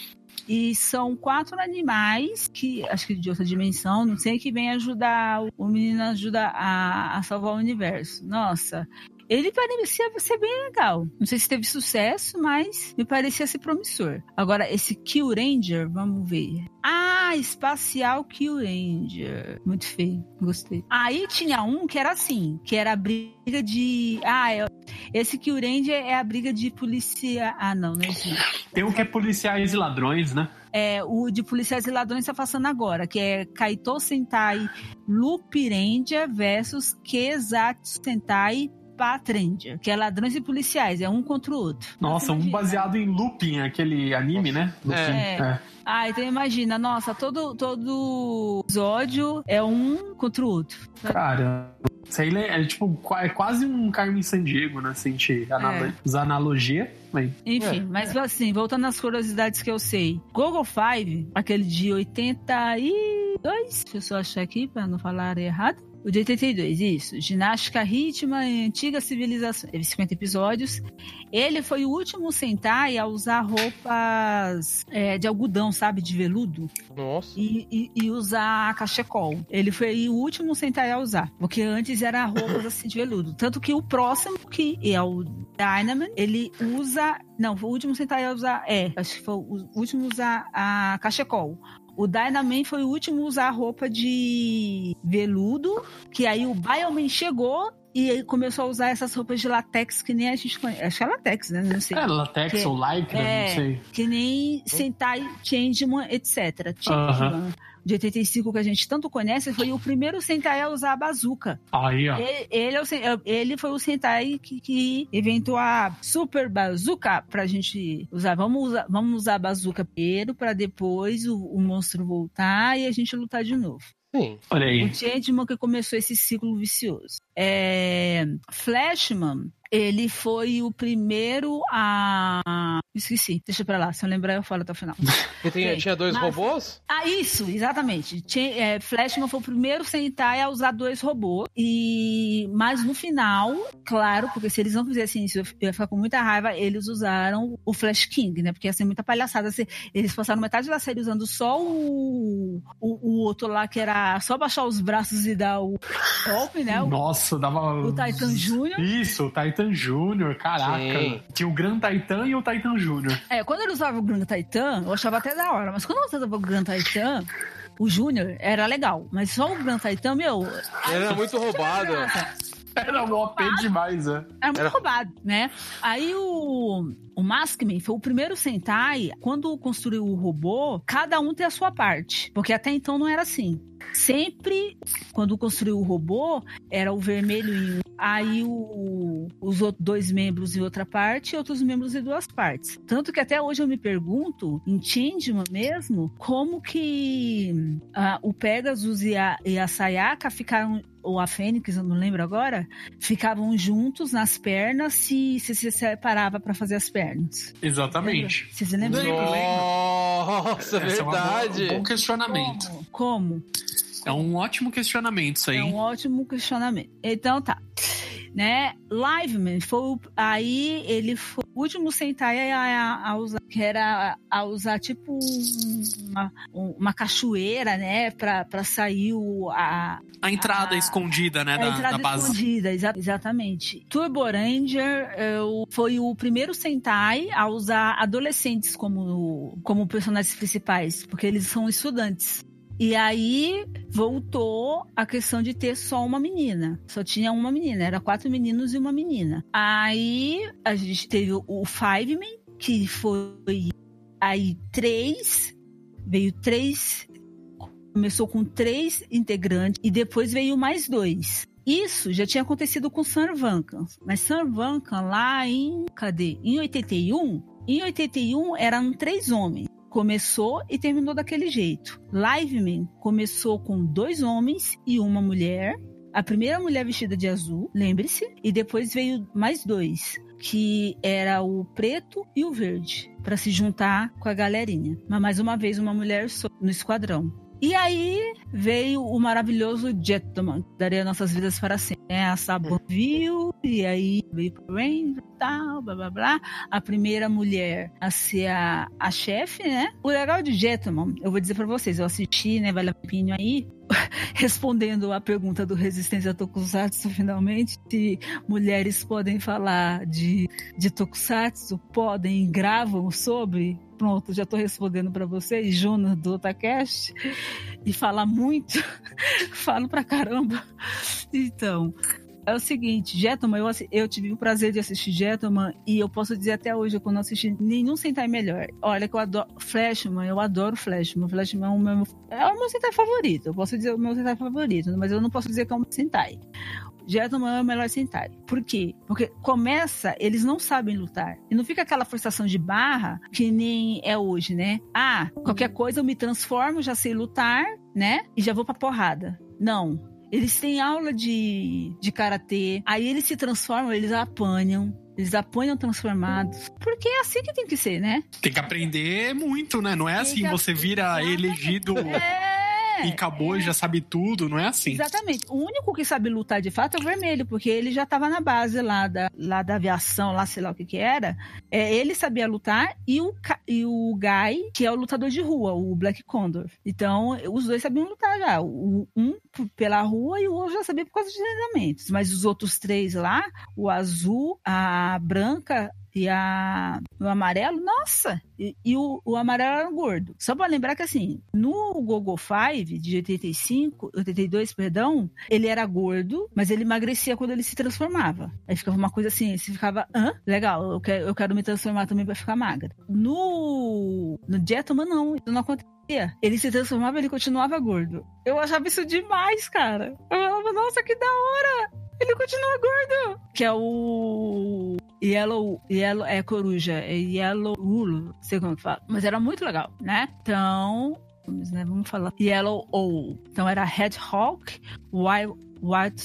e são quatro animais que, acho que de outra dimensão, não sei, que vem ajudar. O menino ajuda a, a salvar o universo. Nossa, ele parecia ser bem legal. Não sei se teve sucesso, mas me parecia ser promissor. Agora, esse Kill Ranger, vamos ver. Ah, Espacial Kill Ranger. Muito feio, gostei. Aí tinha um que era assim, que era a briga de... Ah, é... esse Kill Ranger é a briga de polícia... Ah, não, não existe. Tem um que é policiais e ladrões, né? É, o de policiais e ladrões está passando agora, que é Kaito Sentai Lupirendia versus Kezatsu Sentai Patrendia, que é ladrões e policiais, é um contra o outro. Nossa, um baseado em Lupin, aquele anime, né? Lupin. É. é. Ah, então imagina, nossa, todo, todo episódio é um contra o outro. Cara, sei é tipo é quase um Carmen Sandiego, né? Se a gente é. usar analogia. Bem. Enfim, é. mas assim, voltando às curiosidades que eu sei. Google Five, aquele de 82, deixa eu só achar aqui para não falar errado. O de 82, isso. Ginástica Ritma em Antiga Civilização. Teve 50 episódios. Ele foi o último Sentai a usar roupas é, de algodão, sabe? De veludo. Nossa. E, e, e, usar cachecol. Ele foi o último Sentai a usar. Porque antes era roupas assim de veludo. Tanto que o próximo, que é o Dynaman, ele usa. Não, foi o último Sentai a usar. É, acho que foi o último a usar a cachecol. O Dynaman foi o último a usar roupa de veludo, que aí o Bioman chegou e começou a usar essas roupas de latex que nem a gente conhece. Acho que é latex, né? Não sei. É, latex que, ou lycra, é, não sei. Que nem Sentai, Changeman, etc. Changeman. Uh -huh de 85 que a gente tanto conhece, foi o primeiro Sentai a usar a bazuca. Aí, ó. Ele, ele, é ele foi o Sentai que, que, inventou a Super Bazooka pra gente usar. Vamos usar, vamos usar a bazuca primeiro pra depois o, o monstro voltar e a gente lutar de novo. Sim. Olha aí. O Changeman que começou esse ciclo vicioso. É... Flashman ele foi o primeiro a. Esqueci, deixa pra lá. Se eu lembrar, eu falo até o final. E tem, tinha dois Mas... robôs? Ah, isso, exatamente. Tinha, é, Flashman foi o primeiro Sentai a usar dois robôs. E Mas no final, claro, porque se eles não fizessem isso, eu ia ficar com muita raiva, eles usaram o Flash King, né? Porque ia ser muita palhaçada. Assim, eles passaram metade da série usando só o, o, o outro lá, que era só baixar os braços e dar o golpe, né? Nossa, dava. O Titan Júnior. Isso, o Titan Titan Júnior, caraca. Sim. Tinha o Gran Titan e o Titan Júnior. É, quando ele usava o Gran Titan, eu achava até da hora, mas quando eu usava o Gran Titan, o Júnior era legal, mas só o Gran Titan, meu. Era muito roubado. Era um OP demais, né? Era muito era... roubado, né? Aí o, o Maskman foi o primeiro Sentai, quando construiu o robô, cada um tem a sua parte. Porque até então não era assim. Sempre, quando construiu o robô, era o vermelho em um, aí o, os outros dois membros em outra parte e outros membros em duas partes. Tanto que até hoje eu me pergunto, em Changeman mesmo, como que uh, o Pegasus e a, e a Sayaka ficaram ou a Fênix, eu não lembro agora, ficavam juntos nas pernas se, se se separava para fazer as pernas. Exatamente. Vocês lembram? Nossa, Essa verdade. É um bom questionamento. Como? Como? É um ótimo questionamento isso aí. É um ótimo questionamento. Então tá né? Liveman foi aí ele foi o último Sentai a, a, usar, que era a usar tipo uma, uma cachoeira, né? Pra sair o, a... A entrada a, escondida, né? A da, entrada da base. escondida, exa exatamente. Turbo Ranger eu, foi o primeiro Sentai a usar adolescentes como, como personagens principais, porque eles são estudantes. E aí voltou a questão de ter só uma menina. Só tinha uma menina, era quatro meninos e uma menina. Aí a gente teve o Fiveman, que foi aí três, veio três, começou com três integrantes e depois veio mais dois. Isso já tinha acontecido com Sarvankan, mas Sarvankan lá em, cadê? Em 81, em 81 eram três homens começou e terminou daquele jeito. Liveman começou com dois homens e uma mulher. A primeira mulher vestida de azul, lembre-se, e depois veio mais dois, que era o preto e o verde, para se juntar com a galerinha. Mas mais uma vez uma mulher no esquadrão. E aí veio o maravilhoso que daria nossas vidas para sempre. Né? A Saban viu, e aí veio pro Rain e tal, blá blá blá. A primeira mulher a ser a, a chefe, né? O legal de Gentleman, eu vou dizer para vocês, eu assisti, né? Vale a pena aí. Respondendo a pergunta do Resistência Tokusatsu, finalmente, se mulheres podem falar de, de Tokusatsu, podem, gravam sobre pronto, já estou respondendo para vocês, Jonas do Otacast, e fala muito, falo pra caramba. Então, é o seguinte, Gentleman, eu, eu tive o prazer de assistir Gentleman e eu posso dizer até hoje que eu não assisti nenhum Sentai melhor. Olha que eu adoro Flashman, eu adoro Flashman. Flashman é o meu, é o meu Sentai favorito. Eu posso dizer o meu Sentai favorito, mas eu não posso dizer que é um Sentai. Gentleman é o melhor Sentai. Por quê? Porque começa, eles não sabem lutar. E não fica aquela forçação de barra que nem é hoje, né? Ah, qualquer coisa eu me transformo, já sei lutar, né? E já vou pra porrada. Não. Eles têm aula de, de karatê, aí eles se transformam, eles apanham, eles apanham transformados. Porque é assim que tem que ser, né? Tem que aprender muito, né? Não é tem assim, você vira elegido. É e acabou, é. já sabe tudo, não é assim? Exatamente. O único que sabe lutar de fato é o vermelho, porque ele já estava na base lá da, lá da aviação, lá sei lá o que que era. É, ele sabia lutar e o, e o Guy, que é o lutador de rua, o Black Condor. Então, os dois sabiam lutar já. O, um pela rua e o outro já sabia por causa de treinamentos. Mas os outros três lá, o azul, a branca e a, o amarelo, nossa! E, e o, o, amarelo era gordo. Só para lembrar que, assim, no Gogo 5 de 85, 82, perdão, ele era gordo, mas ele emagrecia quando ele se transformava. Aí ficava uma coisa assim, você ficava, hã? Legal, eu quero, eu quero me transformar também para ficar magra. No, no Jetman, não, isso não acontecia. Ele se transformava, ele continuava gordo. Eu achava isso demais, cara. Eu falava, nossa, que da hora! Ele continua gordo. Que é o Yellow, Yellow é coruja, é Yellow Ulo, sei como fala. Mas era muito legal, né? Então, né, vamos falar. Yellow Owl. Então era Hedgehog, White, White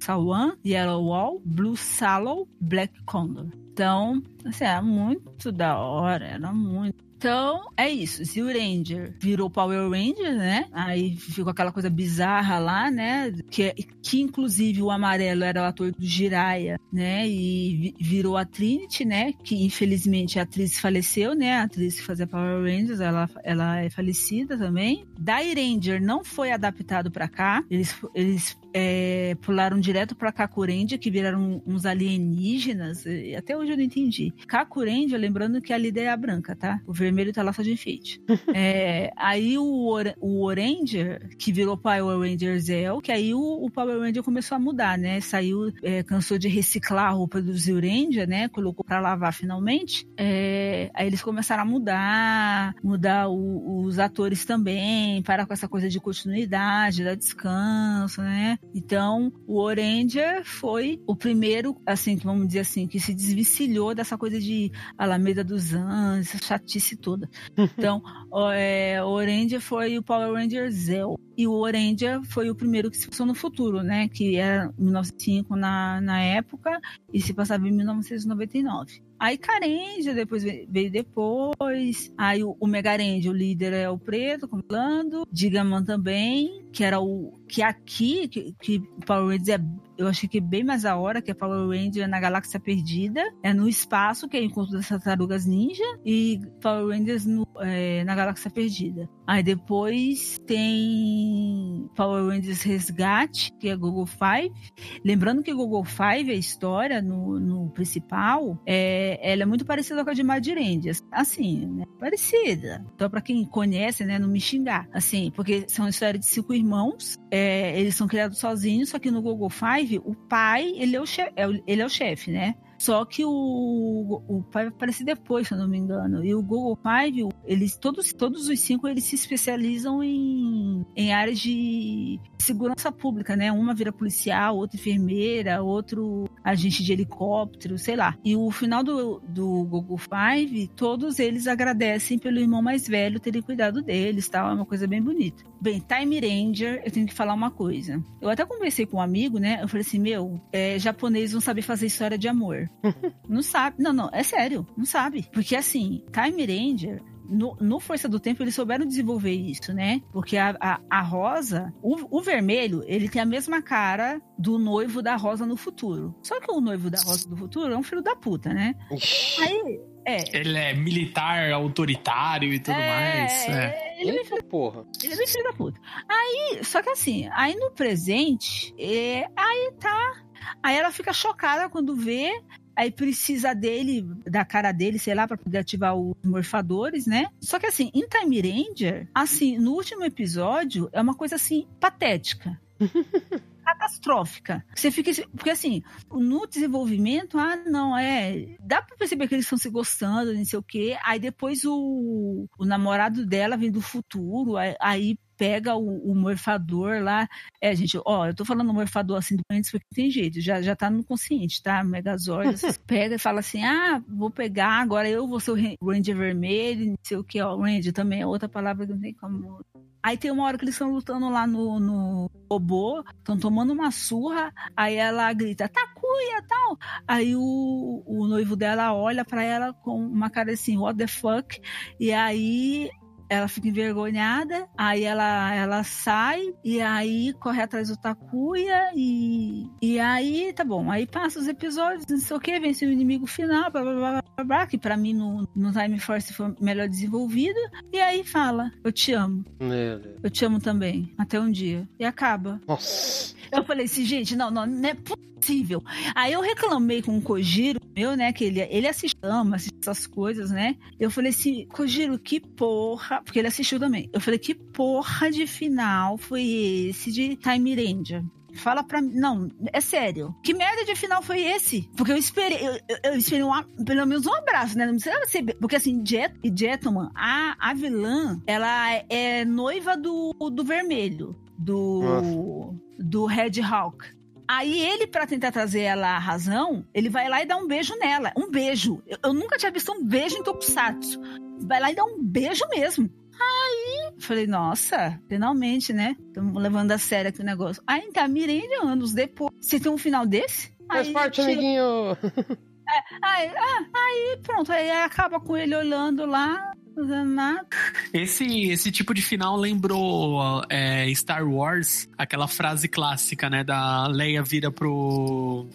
Sawan, Yellow Wall, Blue Sallow, Black Condor. Então, assim, era muito da hora, era muito. Então, é isso. Se o Ranger virou Power Ranger, né? Aí ficou aquela coisa bizarra lá, né? Que, que inclusive o amarelo era o ator do Jiraiya, né? E virou a Trinity, né? Que infelizmente a atriz faleceu, né? A atriz que fazia Power Rangers, ela, ela é falecida também. Dai Ranger não foi adaptado para cá. Eles, eles é, pularam direto para Kakurendia, que viraram uns alienígenas. até hoje eu não entendi. Kakurendia, lembrando que a líder é a branca, tá? O vermelho tá lá só de enfeite. é, aí o, Or o Oranger, que virou Power Ranger Zell, que aí o, o, Power Ranger começou a mudar, né? Saiu, é, cansou de reciclar a roupa do Zyuranger, né? Colocou para lavar finalmente. É, aí eles começaram a mudar, mudar o, os atores também, parar com essa coisa de continuidade, dar descanso, né? Então, o Oranger foi o primeiro, assim, vamos dizer assim, que se desvencilhou dessa coisa de Alameda dos Anjos, essa chatice toda. Então, o, é, o Oranger foi o Power Ranger Zell. E o Oranger foi o primeiro que se passou no futuro, né? Que era 1905 na, na época e se passava em 1999. Aí Carendia depois veio depois. Aí o, o Megarendia, o líder é o preto, com Lando. Digaman também, que era o. Que aqui, que, que Power Rangers é eu achei que bem mais a hora, que é Power Ranger na Galáxia Perdida. É no espaço, que é o encontro das tartarugas ninja. E Power Rangers no, é, na Galáxia Perdida. Aí depois tem Power Rangers Resgate, que é Google Five. Lembrando que Google Five, a história no, no principal, é, ela é muito parecida com a de Rangers. Assim, né? Parecida. Então, para quem conhece, né, não me xingar. Assim, porque são histórias de cinco irmãos. É, eles são criados sozinhos, só que no Google Five o pai, ele é o chefe, ele é o chefe, né? Só que o, o pai aparece depois, se eu não me engano. E o Google Five, eles todos, todos os cinco eles se especializam em, em áreas de segurança pública, né? Uma vira policial, outra enfermeira, outro agente de helicóptero, sei lá. E o final do, do Google Five, todos eles agradecem pelo irmão mais velho terem cuidado deles, tal. É uma coisa bem bonita. Bem, Time Ranger, eu tenho que falar uma coisa. Eu até conversei com um amigo, né? Eu falei assim, meu, é, japonês não sabe fazer história de amor. não sabe. Não, não, é sério, não sabe. Porque assim, Time Ranger no, no Força do Tempo eles souberam desenvolver isso, né? Porque a, a, a Rosa, o, o vermelho, ele tem a mesma cara do noivo da Rosa no futuro. Só que o noivo da Rosa do futuro é um filho da puta, né? Aí, é. Ele é militar, autoritário e tudo É, mais. É. é, ele é bem Eita porra. Ele é bem filho da puta. Aí, só que assim, aí no presente, é, aí tá. Aí ela fica chocada quando vê. Aí precisa dele, da cara dele, sei lá, pra poder ativar os morfadores, né? Só que assim, em Time Ranger, assim, no último episódio, é uma coisa assim, patética. catastrófica. Você fica. Porque assim, no desenvolvimento, ah, não, é. Dá pra perceber que eles estão se gostando, não sei o quê. Aí depois o, o namorado dela vem do futuro, aí, aí pega o, o morfador lá. É, gente, ó, eu tô falando morfador assim do antes porque tem jeito, já, já tá no consciente, tá? Megazord. pega e fala assim: ah, vou pegar, agora eu vou ser o Ranger vermelho, não sei o que, ó. Ranger também é outra palavra que não tem como. Aí tem uma hora que eles estão lutando lá no, no robô, estão tomando uma surra, aí ela grita, Takuya, tal. Aí o, o noivo dela olha para ela com uma cara assim, what the fuck? E aí ela fica envergonhada, aí ela, ela sai e aí corre atrás do Takuya e, e aí tá bom, aí passa os episódios, não sei o que, vence o inimigo final, blá blá blá blá, blá que pra mim no, no Time Force foi melhor desenvolvido, e aí fala, eu te amo, eu te amo também, até um dia, e acaba. Nossa. Eu falei assim, gente, não, não, não é possível. Aí eu reclamei com o Kojiro, meu, né, que ele, ele assiste, ama, assiste essas coisas, né? Eu falei assim, Kojiro, que porra, porque ele assistiu também. Eu falei, que porra de final foi esse de Time Ranger? Fala pra mim. Não, é sério. Que merda de final foi esse? Porque eu esperei, eu, eu- eu esperei um, pelo menos um abraço, né? Não precisava ser. Porque assim, Jet, Jetman, a, a vilã, ela é noiva do, do vermelho. Do. Do Red Hawk. Aí ele, pra tentar trazer ela à razão, ele vai lá e dá um beijo nela. Um beijo. Eu, eu nunca tinha visto um beijo em Tokusatsu. Vai lá e dá um beijo mesmo. Aí, falei, nossa, finalmente, né? Estamos levando a sério aqui o negócio. Aí tá, Miranda, anos depois. Você tem um final desse? Faz Aí, parte, chega- amiguinho. Aí, ah, aí pronto, aí acaba com ele olhando lá, fazendo nada. Esse, esse tipo de final lembrou é, Star Wars, aquela frase clássica, né? Da Leia vira pro.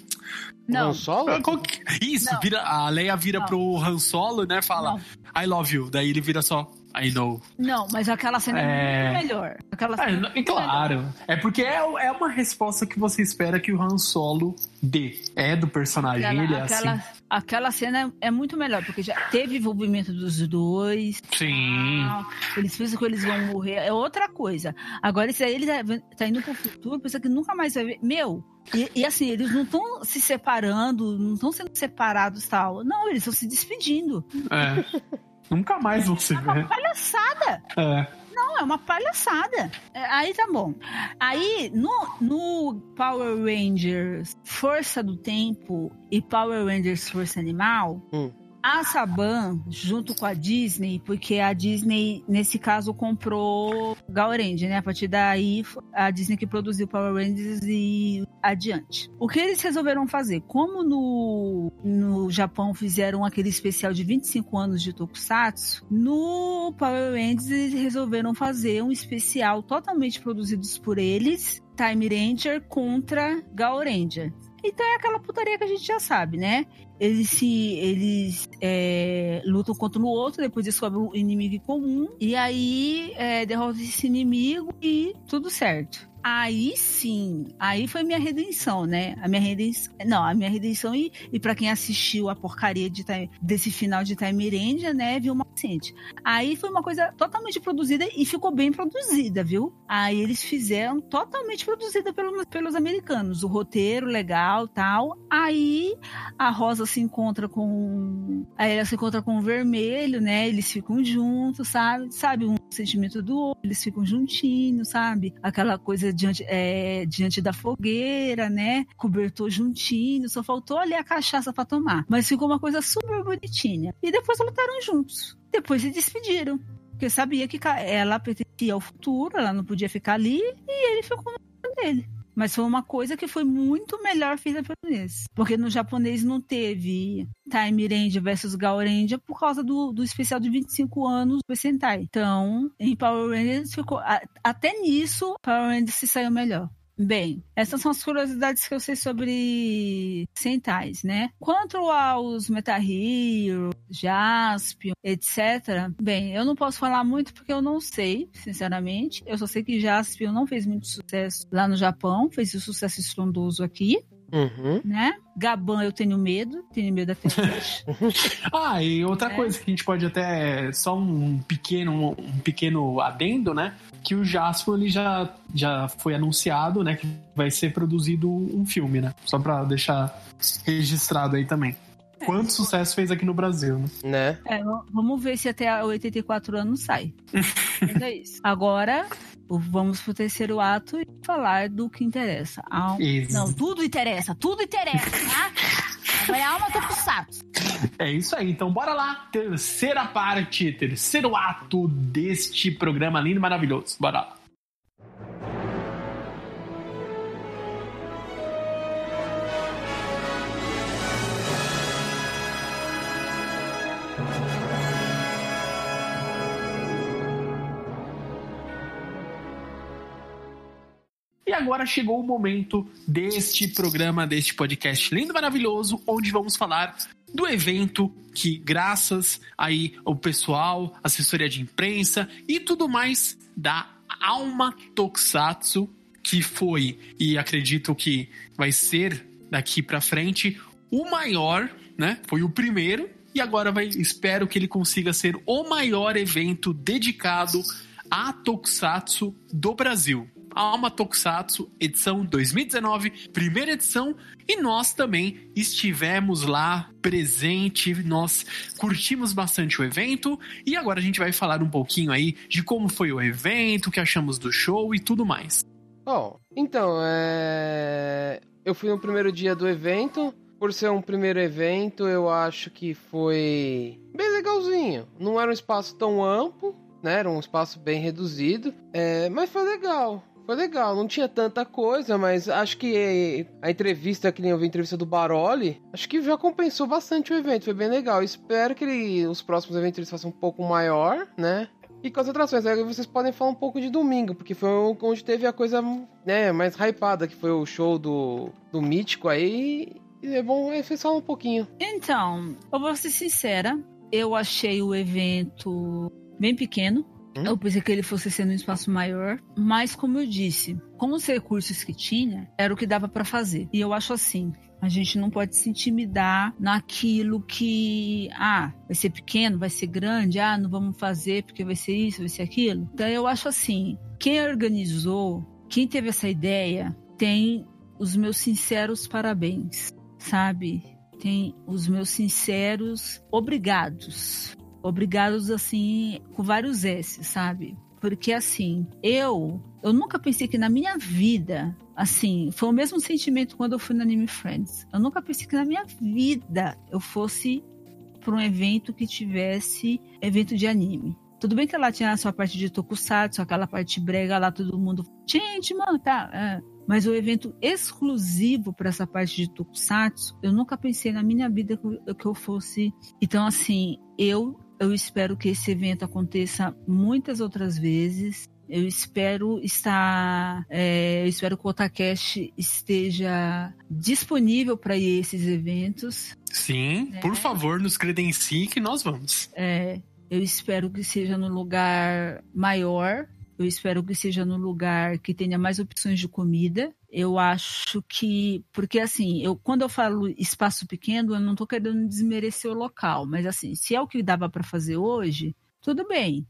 Não, Han Solo? Que- Isso, Não. vira, a Leia vira Não. pro Han Solo, né? Fala, não, I love you. Daí ele vira só, I know. não, mas aquela cena é, É. muito melhor. Aquela É, cena é claro. É porque é, é uma resposta que você espera que o Han Solo dê. É do personagem, Aquela, ele é aquela, assim. Aquela cena é muito melhor, porque já teve envolvimento dos dois. Sim. Ah, Eles pensam que eles vão morrer. É outra coisa. Agora, esse aí ele tá, tá indo pro futuro, pensa que nunca mais vai ver. Meu, e, e assim, eles não estão se separando, não estão sendo separados e tal. Não, eles estão se despedindo. É. Nunca mais você vê. Palhaçada! É. Não, é uma palhaçada. É, Aí tá bom. Aí, no, no Power Rangers Força do Tempo e Power Rangers Força Animal, Hum. A Saban, junto com a Disney, porque a Disney, nesse caso, comprou Gaorange, né? A partir daí, a Disney que produziu Power Rangers e adiante. O que eles resolveram fazer? Como no, no Japão fizeram aquele especial de 25 anos de Tokusatsu, no Power Rangers eles resolveram fazer um especial totalmente produzidos por eles, Time Ranger contra Gaoranger. Então é aquela putaria que a gente já sabe, né? Eles se eles é, lutam contra o outro, depois descobrem um inimigo comum e aí é, derrotam esse inimigo e tudo certo. Aí sim, aí foi minha redenção, né? A minha redenção, não, a minha redenção e, e para quem assistiu a porcaria de desse final de Time Ranger, né, viu uma recente. Aí foi uma coisa totalmente produzida e ficou bem produzida, viu? Aí eles fizeram totalmente produzida pelos, pelos americanos, o roteiro legal, tal. Aí a Rosa se encontra com. Aí ela se encontra com o vermelho, né? Eles ficam juntos, sabe? Sabe, um sentimento do outro, eles ficam juntinhos, sabe? Aquela coisa diante, é, diante da fogueira, né? Cobertor juntinho, só faltou ali a cachaça pra tomar. Mas ficou uma coisa super bonitinha. E depois lutaram juntos. Depois se despediram. Porque sabia que ela pertencia ao futuro, ela não podia ficar ali, e ele ficou no dele. Mas foi uma coisa que foi muito melhor feita pelo japonês. Porque no japonês não teve Time Ranger versus Gal Ranger por causa do, do especial de 25 anos do Sentai. Então, em Power Rangers ficou. Até nisso, Power Rangers se saiu melhor. Bem, essas são as curiosidades que eu sei sobre Sentais, né? Quanto aos Metal Hero, Jaspion, etc. Bem, eu não posso falar muito porque eu não sei, sinceramente. Eu só sei que Jaspion não fez muito sucesso lá no Japão, fez um sucesso estrondoso aqui. Uhum. Né? Gaban eu tenho medo, tenho medo até hoje. ah, e outra é. coisa que a gente pode até só um pequeno um pequeno adendo, né? Que o Jasper ele já já foi anunciado, né, que vai ser produzido um filme, né? Só para deixar registrado aí também. É. Quanto sucesso fez aqui no Brasil, né? né? É, vamos ver se até 84 anos sai. Mas é isso. Agora, vamos pro terceiro ato e falar do que interessa. Alma... Não, tudo interessa, tudo interessa, tá? Agora é alma tokusatsu. É isso aí, então bora lá. Terceira parte, terceiro ato deste programa lindo e maravilhoso. Bora lá. E agora chegou o momento deste programa, deste podcast lindo maravilhoso, onde vamos falar do evento que, graças aí ao pessoal, assessoria de imprensa e tudo mais da Alma Tokusatsu, que foi e acredito que vai ser daqui para frente o maior, né? Foi o primeiro e agora vai, espero que ele consiga ser o maior evento dedicado a Tokusatsu do Brasil. Alma Tokusatsu, edição 2019, primeira edição, e nós também estivemos lá presente, nós curtimos bastante o evento e agora a gente vai falar um pouquinho aí de como foi o evento, o que achamos do show e tudo mais. Bom, então, é... eu fui no primeiro dia do evento, por ser um primeiro evento, eu acho que foi bem legalzinho. Não era um espaço tão amplo, né? Era um espaço bem reduzido, é... mas foi legal. Foi legal, não tinha tanta coisa, mas acho que a entrevista, que nem eu vi a entrevista do Baroli, acho que já compensou bastante o evento, foi bem legal. Espero que ele, os próximos eventos eles façam um pouco maior, né? E com as atrações, aí vocês podem falar um pouco de domingo, porque foi onde teve a coisa né, mais hypada, que foi o show do, do Mítico aí. E é bom falam um pouquinho. Então, eu vou ser sincera, eu achei o evento bem pequeno. Hum? Eu pensei que ele fosse sendo um espaço maior, mas como eu disse, com os recursos que tinha, era o que dava para fazer. E eu acho assim, a gente não pode se intimidar naquilo que, ah, vai ser pequeno, vai ser grande, ah, não vamos fazer porque vai ser isso, vai ser aquilo. Então eu acho assim, quem organizou, quem teve essa ideia, tem os meus sinceros parabéns, sabe? Tem os meus sinceros obrigados obrigados assim, com vários S, sabe? Porque assim, eu eu nunca pensei que na minha vida, assim, foi o mesmo sentimento quando eu fui no Anime Friends. Eu nunca pensei que na minha vida eu fosse para um evento que tivesse evento de anime. Tudo bem que ela tinha a sua parte de tokusatsu, aquela parte brega lá, todo mundo. Gente, mano, tá. É. Mas o evento exclusivo para essa parte de tokusatsu, eu nunca pensei na minha vida que eu fosse. Então, assim, eu eu espero que esse evento aconteça muitas outras vezes. Eu espero estar, é, eu espero que o Otacast esteja disponível para esses eventos. Sim, né? por favor, nos credencie que nós vamos. É, eu espero que seja no lugar maior, eu espero que seja no lugar que tenha mais opções de comida. Eu acho que. Porque, assim, eu, quando eu falo espaço pequeno, eu não estou querendo desmerecer o local. Mas, assim, se é o que dava para fazer hoje, tudo bem.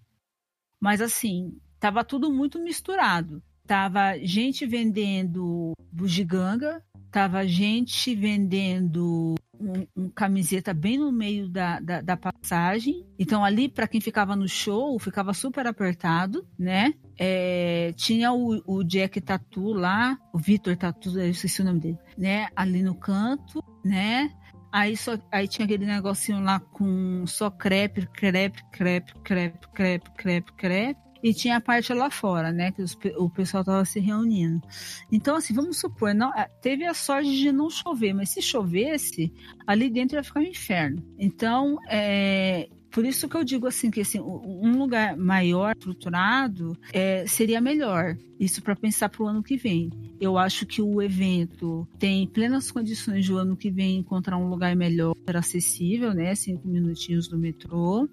Mas, assim, tava tudo muito misturado. Tava gente vendendo bugiganga, tava gente vendendo um, um, camiseta bem no meio da, da, da passagem. Então, ali, para quem ficava no show, ficava super apertado, né? É, tinha o, o Jack Tatu lá, o Vitor Tatu, eu esqueci o nome dele, né? Ali no canto, né? Aí, só, aí tinha aquele negocinho lá com só crepe, crepe, crepe, crepe, crepe, crepe, crepe. E tinha a parte lá fora, né? Que os, o pessoal tava se reunindo. Então, assim, vamos supor, não, é, teve a sorte de não chover, mas se chovesse, ali dentro ia ficar um inferno. Então, é, por isso que eu digo assim que assim, um lugar maior, estruturado, é, seria melhor. Isso para pensar para o ano que vem. Eu acho que o evento tem plenas condições de o ano que vem encontrar um lugar melhor, acessível, né? Cinco minutinhos do metrô.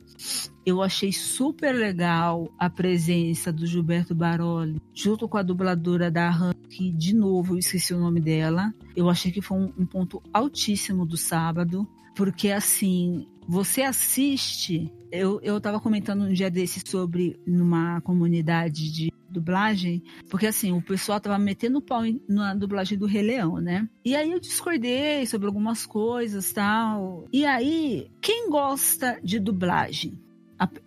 Eu achei super legal a presença do Gilberto Baroli, junto com a dubladora da Han, que de novo eu esqueci o nome dela. Eu achei que foi um, um ponto altíssimo do sábado, porque assim você assiste. Eu, eu tava comentando um dia desse sobre numa comunidade de dublagem, porque assim, o pessoal tava metendo pau na dublagem do Rei Leão, né? E aí eu discordei sobre algumas coisas tal. E aí, quem gosta de dublagem?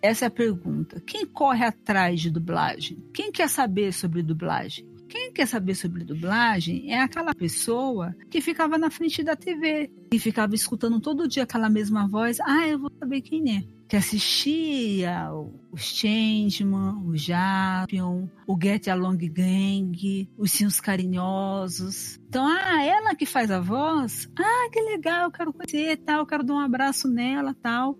Essa é a pergunta. Quem corre atrás de dublagem? Quem quer saber sobre dublagem? Quem quer saber sobre dublagem é aquela pessoa que ficava na frente da TV, que ficava escutando todo dia aquela mesma voz. Ah, eu vou saber quem é. Que assistia os Changeman, o Japion, o Get Along Gang, os Sinos Carinhosos. Então, ah, ela que faz a voz? Ah, que legal, eu quero conhecer, tal, eu quero dar um abraço nela, tal.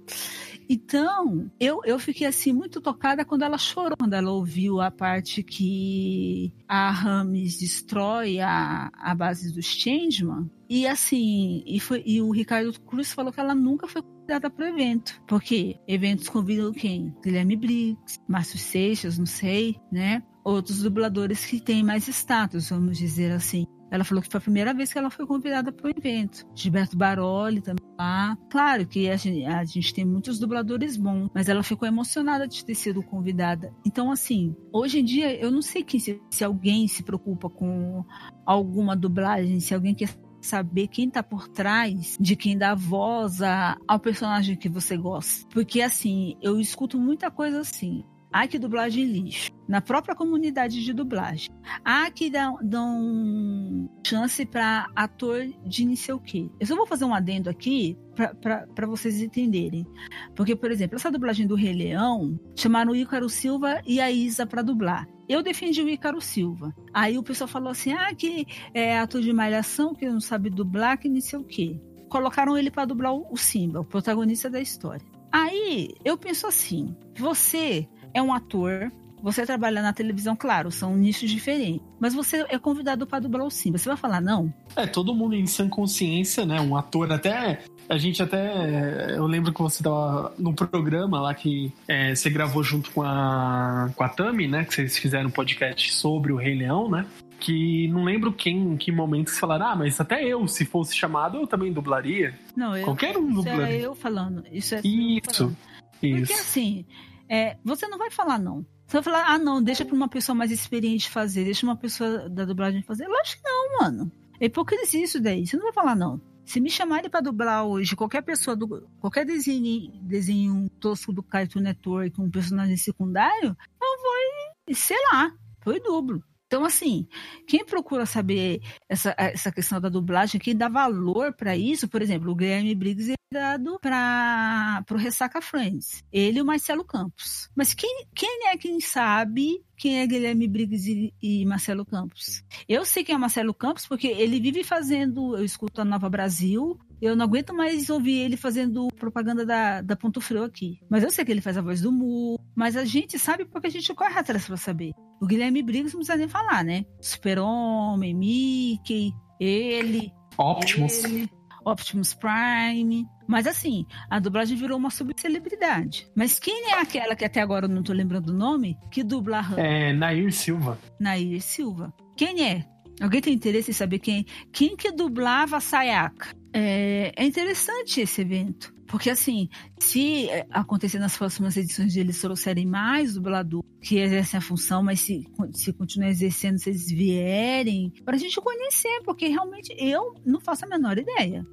Então, eu, eu fiquei assim muito tocada quando ela chorou, quando ela ouviu a parte que a Rames destrói a, a base dos Changeman. E assim, e, foi, e o Ricardo Cruz falou que ela nunca foi convidada para o evento. Porque eventos convidam quem? Guilherme Briggs, Márcio Seixas, não sei, né? Outros dubladores que têm mais status, vamos dizer assim. Ela falou que foi a primeira vez que ela foi convidada para o evento. Gilberto Baroli também lá. Claro que a gente, a gente, tem muitos dubladores bons, mas ela ficou emocionada de ter sido convidada. Então, assim, hoje em dia, eu não sei que, se, se alguém se preocupa com alguma dublagem, se alguém quer saber quem tá por trás de quem dá voz a, ao personagem que você gosta. Porque, assim, eu escuto muita coisa assim. Ai, que dublagem lixo. Na própria comunidade de dublagem. Ah, que dão, dão chance para ator de não sei o quê. Eu só vou fazer um adendo aqui para vocês entenderem. Porque, por exemplo, essa dublagem do Rei Leão chamaram o Ícaro Silva e a Isa para dublar. Eu defendi o Ícaro Silva. Aí o pessoal falou assim: ah, que é ator de malhação, que não sabe dublar, que não sei o quê. Colocaram ele para dublar o Simba, o protagonista da história. Aí eu penso assim: você é um ator, você trabalha na televisão, claro, são nichos diferentes. Mas você é convidado para dublar o Simba. Você vai falar não? É, todo mundo em sã consciência, né? Um ator até. A gente até. Eu lembro que você tava no programa lá que é, você gravou junto com a, com a Tami, né? Que vocês fizeram um podcast sobre o Rei Leão, né? que não lembro quem, em que momento você falaram, ah, mas até eu, se fosse chamado, eu também dublaria. Não, eu, Qualquer um dublaria. Isso é eu falando. Isso é isso. Isso. Porque assim, é, você não vai falar não. Você vai falar, ah, não, deixa pra uma pessoa mais experiente fazer, deixa uma pessoa da dublagem fazer. Lógico que não, mano. É hipocrisia isso daí. Você não vai falar não. Se me chamarem para dublar hoje qualquer pessoa, do, qualquer desenho, desenho tosco do Cartoon Network, um personagem secundário, eu vou, sei lá, foi dublo. Então, assim, quem procura saber essa, essa questão da dublagem, quem dá valor para isso, por exemplo, o Guilherme Briggs é dado para o Ressaca Friends. Ele e o Marcelo Campos. Mas quem, quem é quem sabe quem é Guilherme Briggs e, e, Marcelo Campos? Eu sei quem é Marcelo Campos porque ele vive fazendo, eu escuto a Nova Brasil, eu não aguento mais ouvir ele fazendo propaganda da, da Ponto Frio aqui. Mas eu sei que ele faz a voz do Mu, mas a gente sabe porque a gente corre atrás para saber. O Guilherme Briggs não precisa nem falar, né? Super-Homem, Mickey, ele. Optimus. Ele, Optimus Prime. Mas assim, a dublagem virou uma subcelebridade. Mas quem é aquela que até agora eu não tô lembrando o nome, que dubla a Han? É Nair Silva. Nair Silva. Quem é? Alguém tem interesse em saber quem? Quem que dublava a Sayaka? É, é interessante esse evento. Porque, assim, se acontecer nas próximas edições eles trouxerem mais dublador que exercem a função, mas se, se continuar exercendo, se eles vierem, para a gente conhecer, porque realmente eu não faço a menor ideia.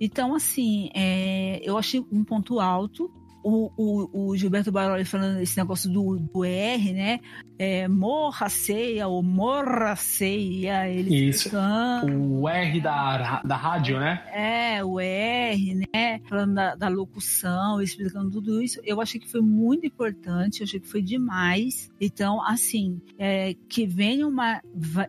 Então, assim, é, eu achei um ponto alto. o, o, o Gilberto Baroli falando esse negócio do, do R, né? É, morra ceia ou morra ceia. Ele Isso. O R da, da rádio, né? É, o R, né? Falando da, da locução, explicando tudo isso. Eu achei que foi muito importante, eu achei que foi demais. Então, assim, é, que venham, uma,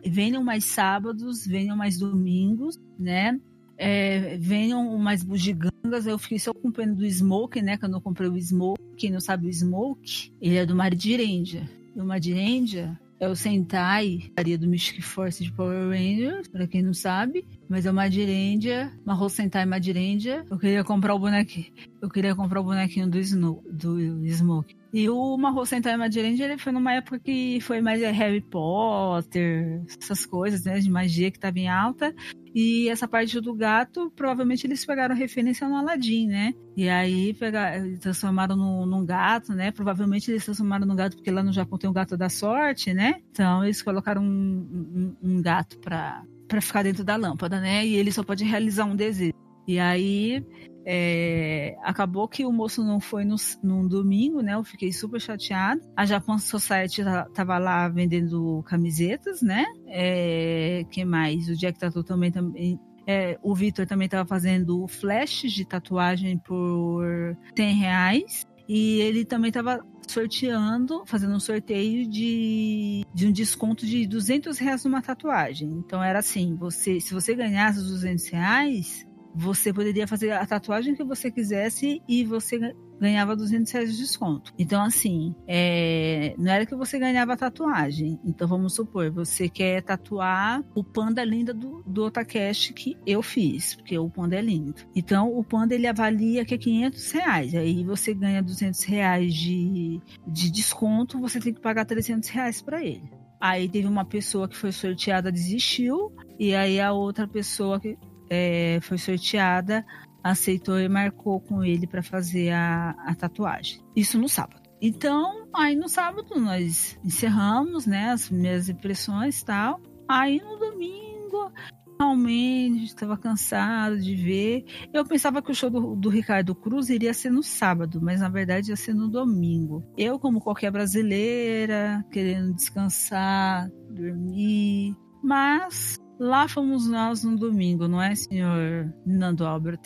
venham mais sábados, venham mais domingos, né? É, venham mais bugigangas. Eu fiquei só com pena do Smoke, né? Que eu não comprei o Smoke. Quem não sabe o Smoke, ele é do Maridirendia. E o Maridirendia é o Sentai, faria do Mystic Force de Power Rangers, pra quem não sabe. Mas é o Madirendia, Mahou Sentai Madirendia. Eu queria comprar o bonequinho. Eu queria comprar o bonequinho do, Snow, do Smoke. E o Mahou Sentai Madirendia, ele foi numa época que foi mais Harry Potter, essas coisas, né, de magia que tava em alta. E essa parte do gato, provavelmente eles pegaram referência no Aladdin, né? E aí pegaram, transformaram no, num gato, né? Provavelmente eles transformaram no gato porque lá no Japão tem o gato da sorte, né? Então eles colocaram um, um, um gato pra ficar dentro da lâmpada, né? E ele só pode realizar um desejo. E aí é, acabou que o moço não foi no, num domingo, né? Eu fiquei super chateada. A Japan Society tava lá vendendo camisetas, né? É, que mais? O Jack Tatu também, também é, o Vitor também estava fazendo flashes de tatuagem por 100 reais. E ele também estava sorteando, fazendo um sorteio de, de um desconto de 200 reais numa tatuagem. Então era assim, você, se você ganhasse os 200 reais, você poderia fazer a tatuagem que você quisesse e você ganhava 200 reais de desconto. Então, assim, é... não era que você ganhava tatuagem. Então, vamos supor, você quer tatuar o panda linda do, do Otacast que eu fiz, porque o panda é lindo. Então, o panda ele avalia que é 500 reais. Aí você ganha 200 reais de, de desconto, você tem que pagar 300 reais para ele. Aí teve uma pessoa que foi sorteada, desistiu, e aí a outra pessoa que é, foi sorteada, aceitou e marcou com ele para fazer a, a tatuagem. Isso no sábado. Então, aí no sábado nós encerramos, né, as minhas impressões e tal. Aí no domingo, realmente estava cansado de ver. Eu pensava que o show do, do, Ricardo Cruz iria ser no sábado, mas na verdade ia ser no domingo. Eu, como qualquer brasileira, querendo descansar, dormir, mas Lá fomos nós no domingo, não é, senhor Nando Albert?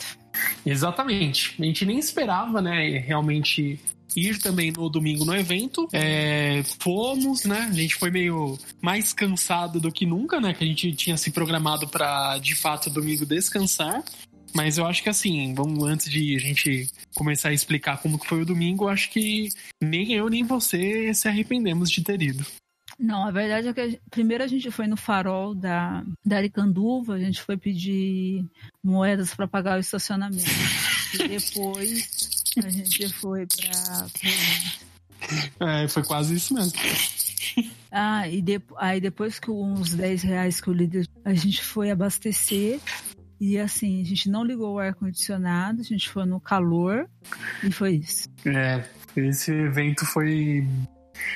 Exatamente. A gente nem esperava, né, realmente ir também no domingo no evento. É, fomos, né? A gente foi meio mais cansado do que nunca, né? Que a gente tinha se programado para de fato domingo descansar. Mas eu acho que assim, vamos antes de a gente começar a explicar como que foi o domingo, eu acho que nem eu nem você se arrependemos de ter ido. Não, a verdade é que a, primeiro a gente foi no farol da, da Aricanduva, a gente foi pedir moedas para pagar o estacionamento. e depois a gente foi para. É, foi quase isso mesmo. Ah, e de, aí depois que uns 10 reais que o líder. A gente foi abastecer. E assim, a gente não ligou o ar-condicionado, a gente foi no calor e foi isso. É, esse evento foi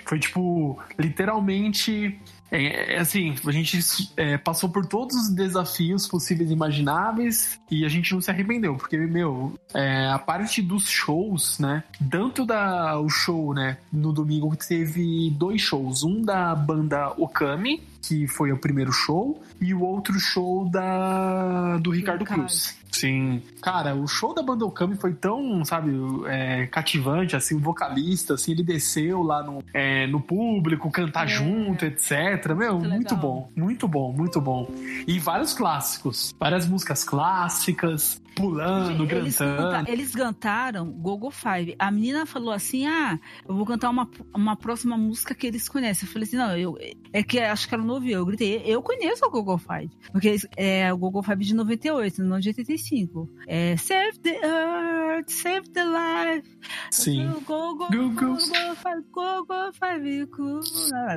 foi tipo, literalmente. É, é, assim, a gente é, passou por todos os desafios possíveis e imagináveis e a gente não se arrependeu, porque, meu, é, a parte dos shows, né? Tanto da, o show, né? No domingo teve dois shows. Um da banda Okami, que foi o primeiro show, e o outro show da do Ricardo Cruz. Sim. Cara, o show da banda Okami foi tão, sabe, é, cativante, assim, o vocalista, assim, ele desceu lá no, é, no público, cantar é. junto, etc. Meu, muito, muito bom, muito bom, muito bom. E vários clássicos, várias músicas clássicas, pulando, eles cantando. eles cantaram Gogo Five. A menina falou assim: ah, eu vou cantar uma, uma próxima música que eles conhecem. Eu falei assim: não, eu, é que acho que ela não ouviu. Eu gritei: eu conheço o Gogo Five. Porque é o Gogo Five de 98, não de 85. É Save the Earth, Save the Life. Sim. Go, go, go, go, Five, go, go, Five.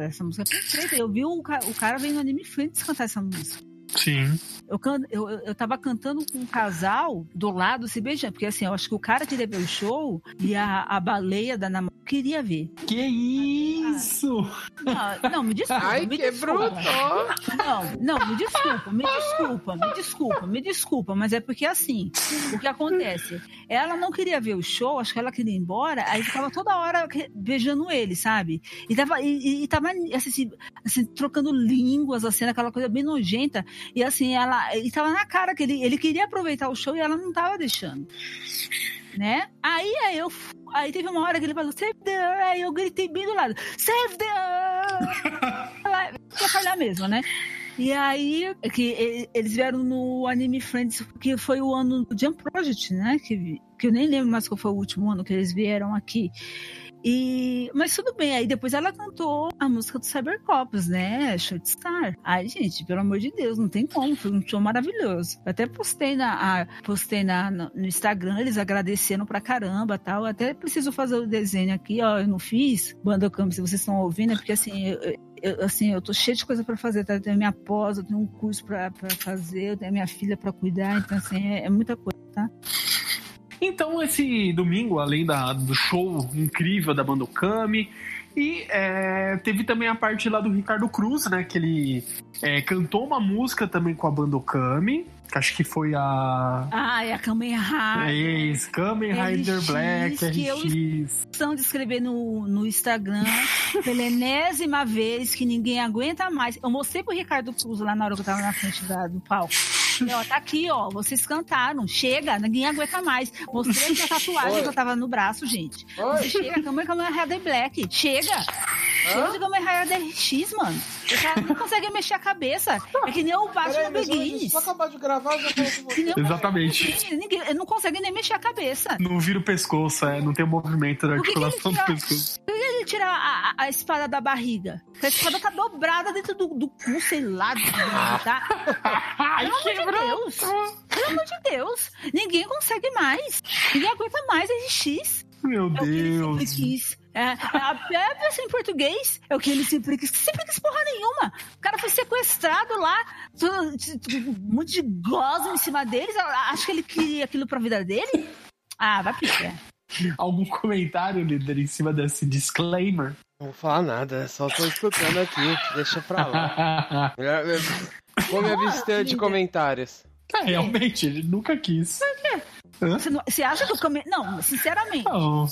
Essa música é perfeita. Eu vi o, o cara vem no Anime Friends cantar essa música. Sim. Eu, eu, eu tava cantando com um casal do lado se beijando, porque assim, eu acho que o cara que levou o show e a, a baleia da namorada, queria ver. Que isso? Não, não me desculpa. Ai, me que desculpa. bruto! Não, não, me desculpa, me desculpa, me desculpa, me desculpa, mas é porque assim, o que acontece? Ela não queria ver o show, acho que ela queria ir embora, aí ficava toda hora beijando ele, sabe? E tava, e, e tava assim, assim, trocando línguas, assim, aquela coisa bem nojenta. E assim, ela. E tava na cara que ele, ele queria aproveitar o show e ela não tava deixando. Né? Aí, aí eu. Aí teve uma hora que ele falou, save the Earth. Aí eu gritei bem do lado, save the Earth! Pra falhar mesmo, né? E aí, que eles vieram no Anime Friends, que foi o ano do Jump Project, né? Que, que eu nem lembro mais qual foi o último ano que eles vieram aqui. E, mas tudo bem, aí depois ela cantou a música do Cybercops, né? Short Star. Ai, gente, pelo amor de Deus, não tem como, foi um show maravilhoso. Eu até postei na, a, postei na, no, no Instagram, eles agradecendo pra caramba tal. Eu até preciso fazer o desenho aqui, ó. Eu não fiz, Bandocamp, se vocês estão ouvindo, é porque assim, eu, eu, assim, eu tô cheio de coisa para fazer, tá? Eu tenho minha pós, eu tenho um curso para fazer, eu tenho minha filha para cuidar, então assim, é, é muita coisa, tá? Então, esse domingo, além da, do show incrível da banda Okami, e é, teve também a parte lá do Ricardo Cruz, né? Que ele é, cantou uma música também com a banda Okami. Que acho que foi a. Ah, é a Kamen Rider. É isso, Kamen Rider Black, que RX. Eu de escrever no, no Instagram pela enésima vez que ninguém aguenta mais. Eu mostrei pro Ricardo Cruz lá na hora que eu tava na frente da, do palco. Ó, tá aqui, ó. Vocês cantaram. Chega, ninguém aguenta mais. Mostrei a tatuagem Oi. que eu tava no braço, gente. Oi. chega, Kamen Rider Black. Chega. Chega de Kamen Rider RX, mano. O cara não consegue mexer a cabeça. É que nem o Batman Begins. Só acabar de gravar, já. Exatamente. Ninguém, não consegue nem mexer a cabeça. Não vira o pescoço, é. Não tem o movimento da articulação do pescoço. Por que ele tira a, a, espada da barriga? Porque a espada tá dobrada dentro do, do cu, sei lá. Tá? Ai, Pelo amor de Deus. Pelo amor de Deus. Ninguém consegue mais. Ninguém aguenta mais RX. Meu é Deus. É, a Pepe, assim, em português, é o que ele sempre quis. Sempre quis porra nenhuma. O cara foi sequestrado lá, um monte de gozo em cima deles. Acho que ele queria aquilo pra vida dele. Ah, vai picar. Algum comentário, líder, em cima desse disclaimer? Não vou falar nada, só tô escutando aqui. Deixa pra lá. Vou me abster de comentários. É, realmente, ele nunca quis. Você, não, você acha que o caminho. Não, sinceramente. Não.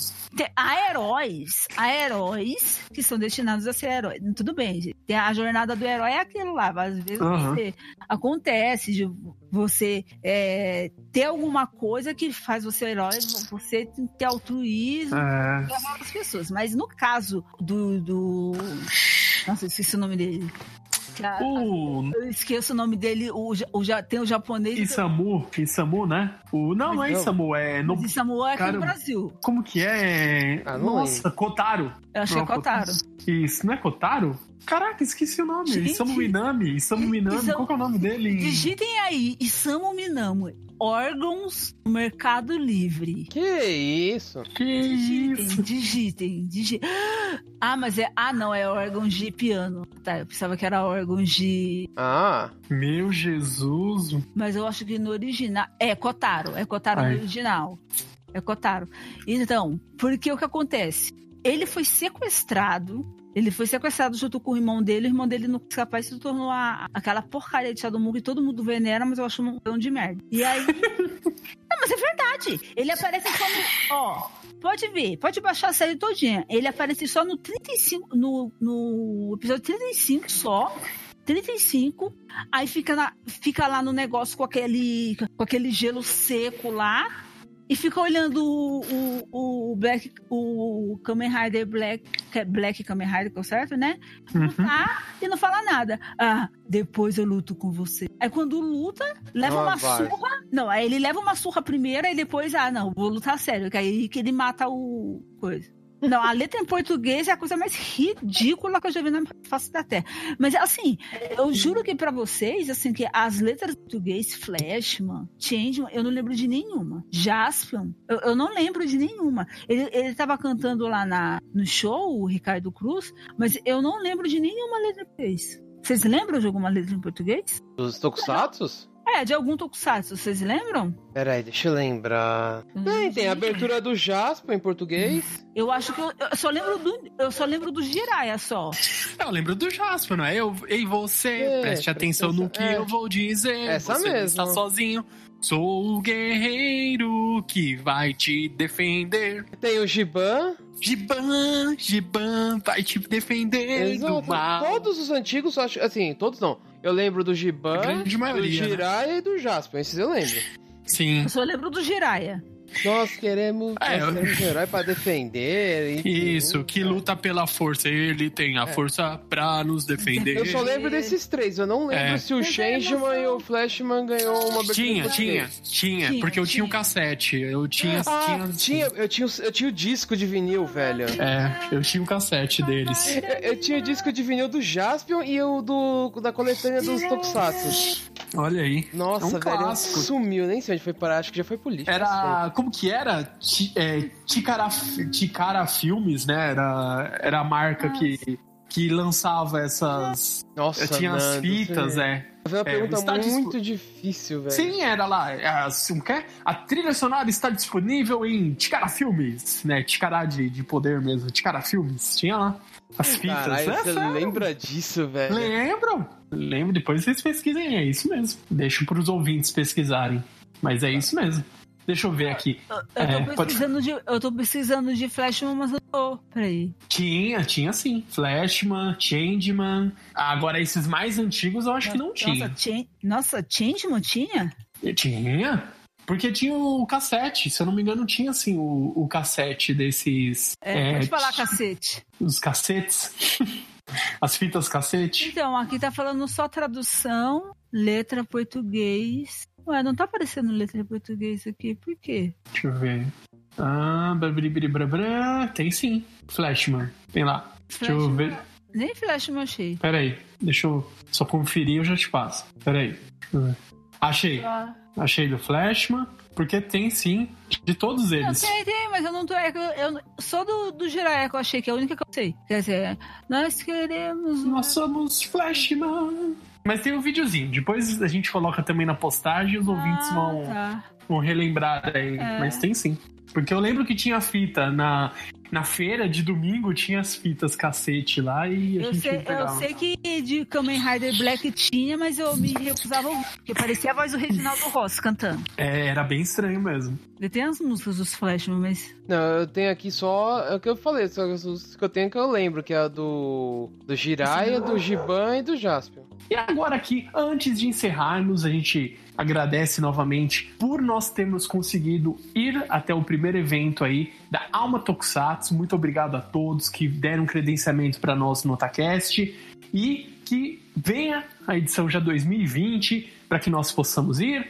Há heróis, há heróis que são destinados a ser heróis. Tudo bem, gente. A jornada do herói é aquilo lá. Às vezes uhum. você, acontece de você é, ter alguma coisa que faz você herói, você ter altruísmo é. as pessoas. Mas no caso do. do... Nossa, esqueci o nome dele. O... Eu esqueço o nome dele, o, o, tem o japonês. Isamu, Isamu, né? O, não, não é Isamu, é. No... Isamu é aqui Cara, no Brasil. Como que é? Ah, Nossa, é. Kotaro. Eu achei Kotaro. Isso, não é Kotaro? Caraca, esqueci o nome. Gente, Isamu Minami. Isamu Minami, Isamu... qual que é o nome dele? Digitem aí, Isamu Minami órgãos no Mercado Livre. Que isso? Que digitem, isso? Digitem, digitem. Ah, mas é. Ah, não, é órgãos de piano. Tá, eu pensava que era órgãos de. Ah. Meu Jesus. Mas eu acho que no original. É Kotaro. É Kotaro Ai. no original. É Kotaro. Então, porque o que acontece? Ele foi sequestrado ele foi sequestrado junto com o irmão dele, o irmão dele não capaz se tornou a, aquela porcaria de Shadow que todo mundo venera, mas eu acho um grão de merda. E aí. não, mas é verdade. Ele aparece só no. Ó, pode ver, pode baixar a série todinha. Ele aparece só no 35. No, no episódio 35 só. 35, aí fica, na, fica lá no negócio com aquele, com aquele gelo seco lá e fica olhando o, o, o Black, o Kamen Rider Black, é Black Kamen Rider, é certo, né? Uhum. Tá, e não fala nada. Ah, depois eu luto com você. Aí quando luta, leva oh, uma vai. surra. Não, aí ele leva uma surra primeiro e depois, ah, não, vou lutar sério. Que aí que ele mata o coisa. Não, a letra em português é a coisa mais ridícula que eu já vi na face da Terra. Mas, assim, eu juro que para vocês, assim, que as letras em português, Flashman, Changeman, eu não lembro de nenhuma. Jaspion, eu, eu não lembro de nenhuma. Ele, ele tava cantando lá na, no show, o Ricardo Cruz, mas eu não lembro de nenhuma letra em português. Vocês lembram de alguma letra em português? Dos Tokusatsu? É, de algum tokusatsu, vocês lembram? Peraí, deixa eu lembrar. Hum, Tem, tem a abertura do Jasper em português. Eu acho que eu, eu só lembro do. Eu só lembro do Jiraiya só. Eu lembro do Jasper, não é? Eu, ei, você, É, preste atenção no que é. eu vou dizer. Essa você mesmo. está sozinho. Sou o guerreiro que vai te defender. Tem o Giban. Giban, Giban vai te defender do Exato. mal. Todos os antigos, acho, assim, todos não. Eu lembro do Giban, do maioria, né? Jiraiya e do Jasper. Esses eu lembro. Sim. Eu só lembro do Jiraiya. Nós queremos, É, nós eu- queremos um herói pra defender. enfim. Isso, que luta pela força. Ele tem a força pra nos defender. É. Eu só lembro desses três. Eu não lembro É. se o é Changeman e o Flashman ganhou uma abertura Tinha, tinha, tinha, Tinha, porque eu tinha o tinha. cassete. Eu tinha, Ah, tinha, tinha, eu, tinha, o- eu tinha o disco de vinil, velho. É, eu tinha o cassete deles. Eu, eu tinha o disco de vinil do Jaspion e o do, da coletânea dos Tokusatsu. Olha aí. Nossa, É um velho, clássico. sumiu. Nem sei onde foi parar, acho que já foi político. Era. Como que era? É, Ticara, Ticara Filmes, né? Era, era a marca que, que lançava essas. Nossa, tinha as fitas, é. Foi uma É, pergunta muito difícil, velho. Sim, era lá. é, Assim, o quê? A trilha sonora está disponível em Ticara Filmes, né? Ticara de, de poder mesmo. Ticara Filmes. Tinha lá. As fitas. Caralho, É você sério. lembra disso, velho? Lembro. Lembro, depois vocês pesquisem, é isso mesmo. Deixo pros ouvintes pesquisarem. Mas é isso mesmo. Deixa eu ver aqui. Eu tô, É, pode- pesquisando, de, eu tô pesquisando de Flashman, mas não tô. Peraí. Tinha, tinha sim. Flashman, Changeman. Agora, esses mais antigos eu acho que não tinha. Nossa, Chan- Nossa, Changeman tinha? Tinha? Porque tinha o cassete, se eu não me engano, tinha assim o, o cassete desses. É, pode falar, cacete. Os cassetes. As fitas cassete. Então, aqui tá falando só tradução, letra português. Ué, não tá aparecendo letra português aqui, por quê? Deixa eu ver. Ah, blá, tem sim. Flashman. Tem lá. Deixa eu Flashman. ver. Nem Flashman achei. Pera aí. Deixa eu só conferir e eu já te passo. Pera aí. Deixa eu ver. Achei. Ah. Achei do Flashman. Porque tem sim. De todos Não, eles. tem, tem, mas eu não tô. é Eu, eu só do, do Jiraiya que eu achei que é a única que eu sei. Quer dizer, nós queremos. Nós somos Flashman. Mas tem um videozinho. Depois a gente coloca também na postagem e os ouvintes Ah, vão, tá. vão relembrar aí. É. Mas tem sim. Porque eu lembro que tinha fita na, na feira de domingo, tinha as fitas cacete lá e a Eu gente sei, eu pegava. sei que de Kamen Rider Black tinha, mas eu me recusava a ouvir, porque parecia a voz do Reginaldo Rossi cantando. É, era bem estranho mesmo. Ele tem as músicas dos Flashman, mas. Não, eu tenho aqui só. É o que eu falei, só os que eu tenho que eu lembro, que é a do. Do Jiraiya, do Giban e do Jaspion. E agora aqui, antes de encerrarmos, a gente agradece novamente por nós termos conseguido ir até o primeiro evento aí da Alma Tokusatsu. Muito obrigado a todos que deram credenciamento para nós no Otacast e que venha a edição já 2020 para que nós possamos ir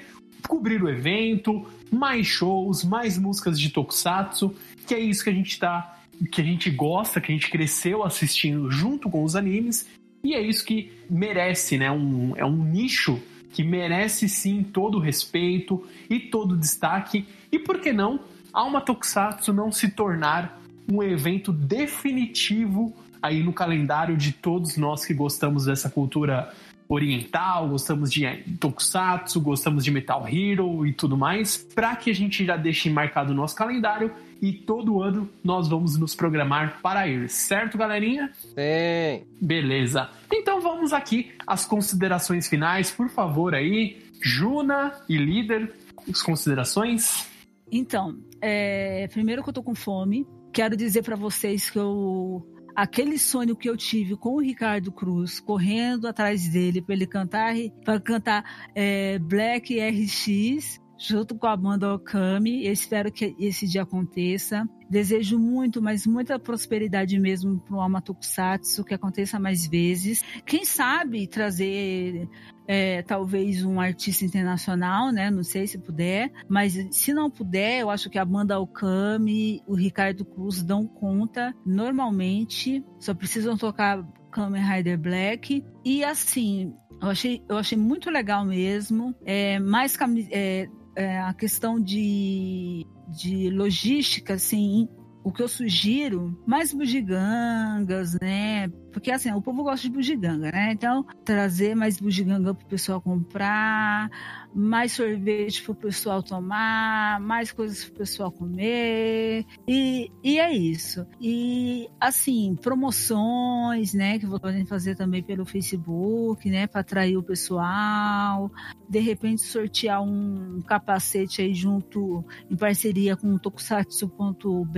cobrir o evento, mais shows, mais músicas de Tokusatsu, que é isso que a gente tá, que a gente gosta, que a gente cresceu assistindo junto com os animes e é isso que merece, né? Um, é um nicho que merece sim todo o respeito e todo o destaque. E por que não Alma Tokusatsu não se tornar um evento definitivo aí no calendário de todos nós que gostamos dessa cultura oriental, gostamos de Tokusatsu, gostamos de Metal Hero e tudo mais, para que a gente já deixe marcado o nosso calendário e todo ano nós vamos nos programar para ir, certo, galerinha? Tem. Beleza. Então vamos aqui às considerações finais, por favor aí, Juna e líder, as considerações. Então, é, primeiro que eu tô com fome. Quero dizer pra vocês que eu. Aquele sonho que eu tive com o Ricardo Cruz, correndo atrás dele para ele cantar, para cantar é, Black RX, junto com a banda Okami. Eu espero que esse dia aconteça. Desejo muito, mas muita prosperidade mesmo para o Alma Tokusatsu, que aconteça mais vezes. Quem sabe trazer é, talvez um artista internacional, né? Não sei se puder, mas se não puder, eu acho que a banda Okami, o Ricardo Cruz dão conta normalmente, só precisam tocar Kamen Rider Black. E assim, eu achei, eu achei muito legal mesmo. É, mais é, é, a questão de, de logística, assim, o que eu sugiro, mais bugigangas, né? Porque assim, o povo gosta de bugiganga, né? Então, trazer mais bugiganga pro pessoal comprar, mais sorvete pro pessoal tomar, mais coisas pro pessoal comer. E, e é isso. E assim, promoções, né, que podem fazer também pelo Facebook, né, para atrair o pessoal. De repente sortear um capacete aí junto em parceria com o tokusatsu.br,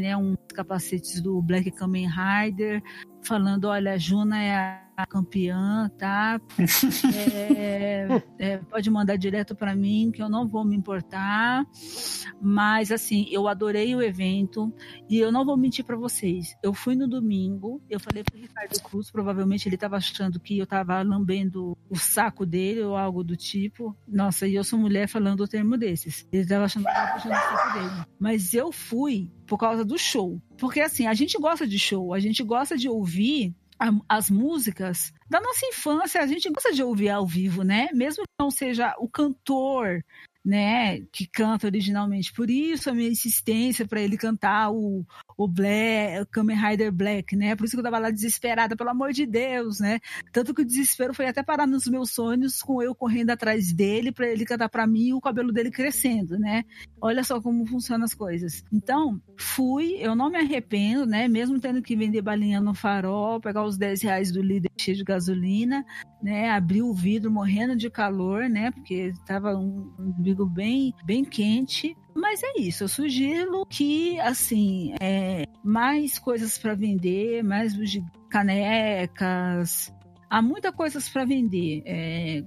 né, um capacetes do Black Kamen Rider, falando, olha, a Juna é a campeã, tá? É, é, pode mandar direto para mim, que eu não vou me importar. Mas, assim, eu adorei o evento e eu não vou mentir para vocês. Eu fui no domingo, eu falei pro Ricardo Cruz, provavelmente ele estava achando que eu estava lambendo o saco dele ou algo do tipo. Nossa, e eu sou mulher falando o termo desses. Ele estava achando que eu estava puxando o saco dele. Mas eu fui por causa do show. Porque, assim, a gente gosta de show, a gente gosta de ouvir as músicas da nossa infância, a gente gosta de ouvir ao vivo, né? Mesmo que não seja o cantor né, que canta originalmente. Por isso a minha insistência para ele cantar o, o Black, o Kamen Rider Black, né? Por isso que eu tava lá desesperada, pelo amor de Deus, né? Tanto que o desespero foi até parar nos meus sonhos com eu correndo atrás dele para ele cantar para mim e o cabelo dele crescendo, né? Olha só como funcionam as coisas. Então, fui, eu não me arrependo, né? Mesmo tendo que vender balinha no farol, pegar os 10 reais do líder cheio de gasolina, né? Abrir o vidro morrendo de calor, né? Porque tava um, um bem, bem quente. Mas é isso, eu sugiro que, assim, é, mais coisas para vender, mais canecas. Há muitas coisas para vender. É,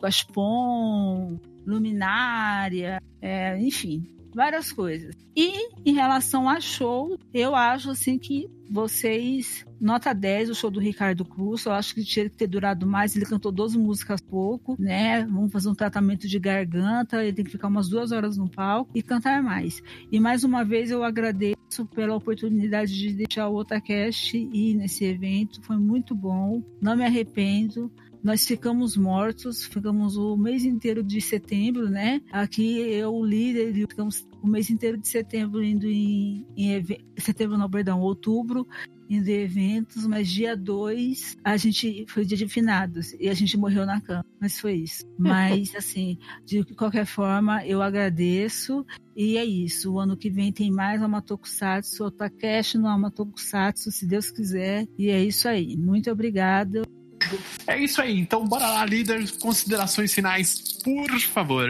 luminária, é, enfim, várias coisas. E em relação a show, eu acho assim que vocês. Nota 10, o show do Ricardo Cruz. Eu acho que tinha que ter durado mais. Ele cantou 12 músicas pouco, né? Vamos fazer um tratamento de garganta. Ele tem que ficar umas duas horas no palco e cantar mais. E mais uma vez eu agradeço pela oportunidade de deixar o Otacast ir nesse evento. Foi muito bom. Não me arrependo nós ficamos mortos, ficamos o mês inteiro de setembro, né? Aqui eu, o líder, ficamos o mês inteiro de setembro indo em, em setembro não, perdão, outubro indo em eventos, mas dia 2 a gente foi dia de finados e a gente morreu na cama, mas foi isso. Mas assim, de qualquer forma, eu agradeço e é isso. O ano que vem tem mais uma Tokusatsu, Otakesh no Amatokusatsu, se Deus quiser. E é isso aí. Muito obrigada. É isso aí. Então, bora lá, líder. Considerações finais, por favor.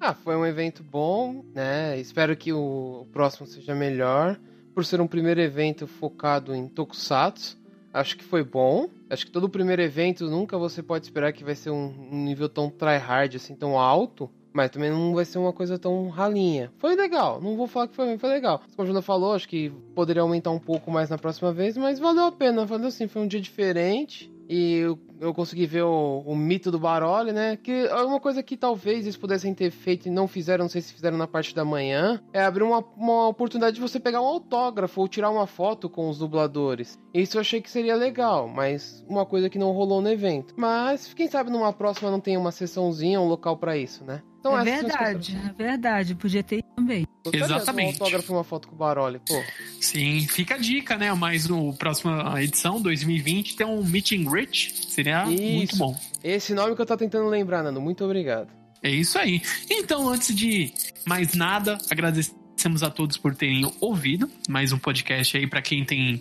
Ah, foi um evento bom, né? Espero que o próximo seja melhor. Por ser um primeiro evento focado em Tokusatsu, acho que foi bom. Acho que todo primeiro evento nunca você pode esperar que vai ser um, nível tão tryhard, assim, tão alto. Mas também não vai ser uma coisa tão ralinha. Foi legal, não vou falar que foi, foi legal. Como a Juna falou, acho que poderia aumentar um pouco mais na próxima vez, mas valeu a pena. Valeu assim, foi um dia diferente. E eu, consegui ver o, o, mito do Baroli, né? Que é uma coisa que talvez eles pudessem ter feito e não fizeram, não sei se fizeram na parte da manhã, é abrir uma, uma oportunidade de você pegar um autógrafo ou tirar uma foto com os dubladores. Isso eu achei que seria legal, mas uma coisa que não rolou no evento. Mas quem sabe numa próxima não tem uma sessãozinha, um local para isso, né? Então, é verdade, é verdade. Podia ter também. Exatamente. Um autógrafo uma foto com o Baroli, pô. Sim, fica a dica, né? Mas no próxima edição, 2020, tem um Meet and Greet. Seria isso. muito bom. Esse nome que eu tô tentando lembrar, Nando. Muito obrigado. É isso aí. Então, antes de mais nada, agradecemos a todos por terem ouvido mais um podcast aí para quem tem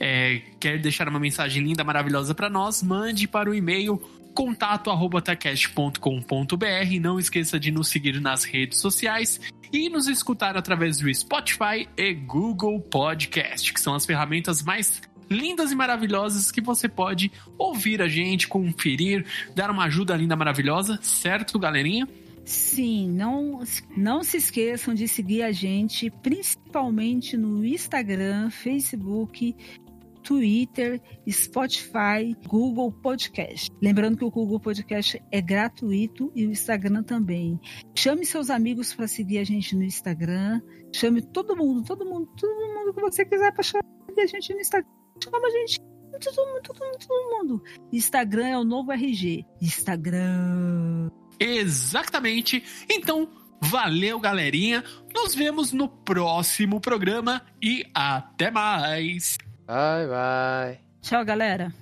é, quer deixar uma mensagem linda, maravilhosa para nós, mande para o e-mail contato@tacast.com.br. Não esqueça de nos seguir nas redes sociais e nos escutar através do Spotify e Google Podcast, que são as ferramentas mais lindas e maravilhosas que você pode ouvir a gente, conferir, dar uma ajuda linda maravilhosa, certo, galerinha? Sim, não, não se esqueçam de seguir a gente, principalmente no Instagram, Facebook Twitter, Spotify, Google Podcast. Lembrando que o Google Podcast é gratuito e o Instagram também. Chame seus amigos para seguir a gente no Instagram. Chame todo mundo, todo mundo, todo mundo que você quiser para chamar a gente no Instagram. Chama a gente todo mundo, todo mundo, todo mundo. Instagram é o novo RG. Instagram. Exatamente. Então, valeu, galerinha. Nos vemos no próximo programa e até mais. Bye, bye. Tchau, galera.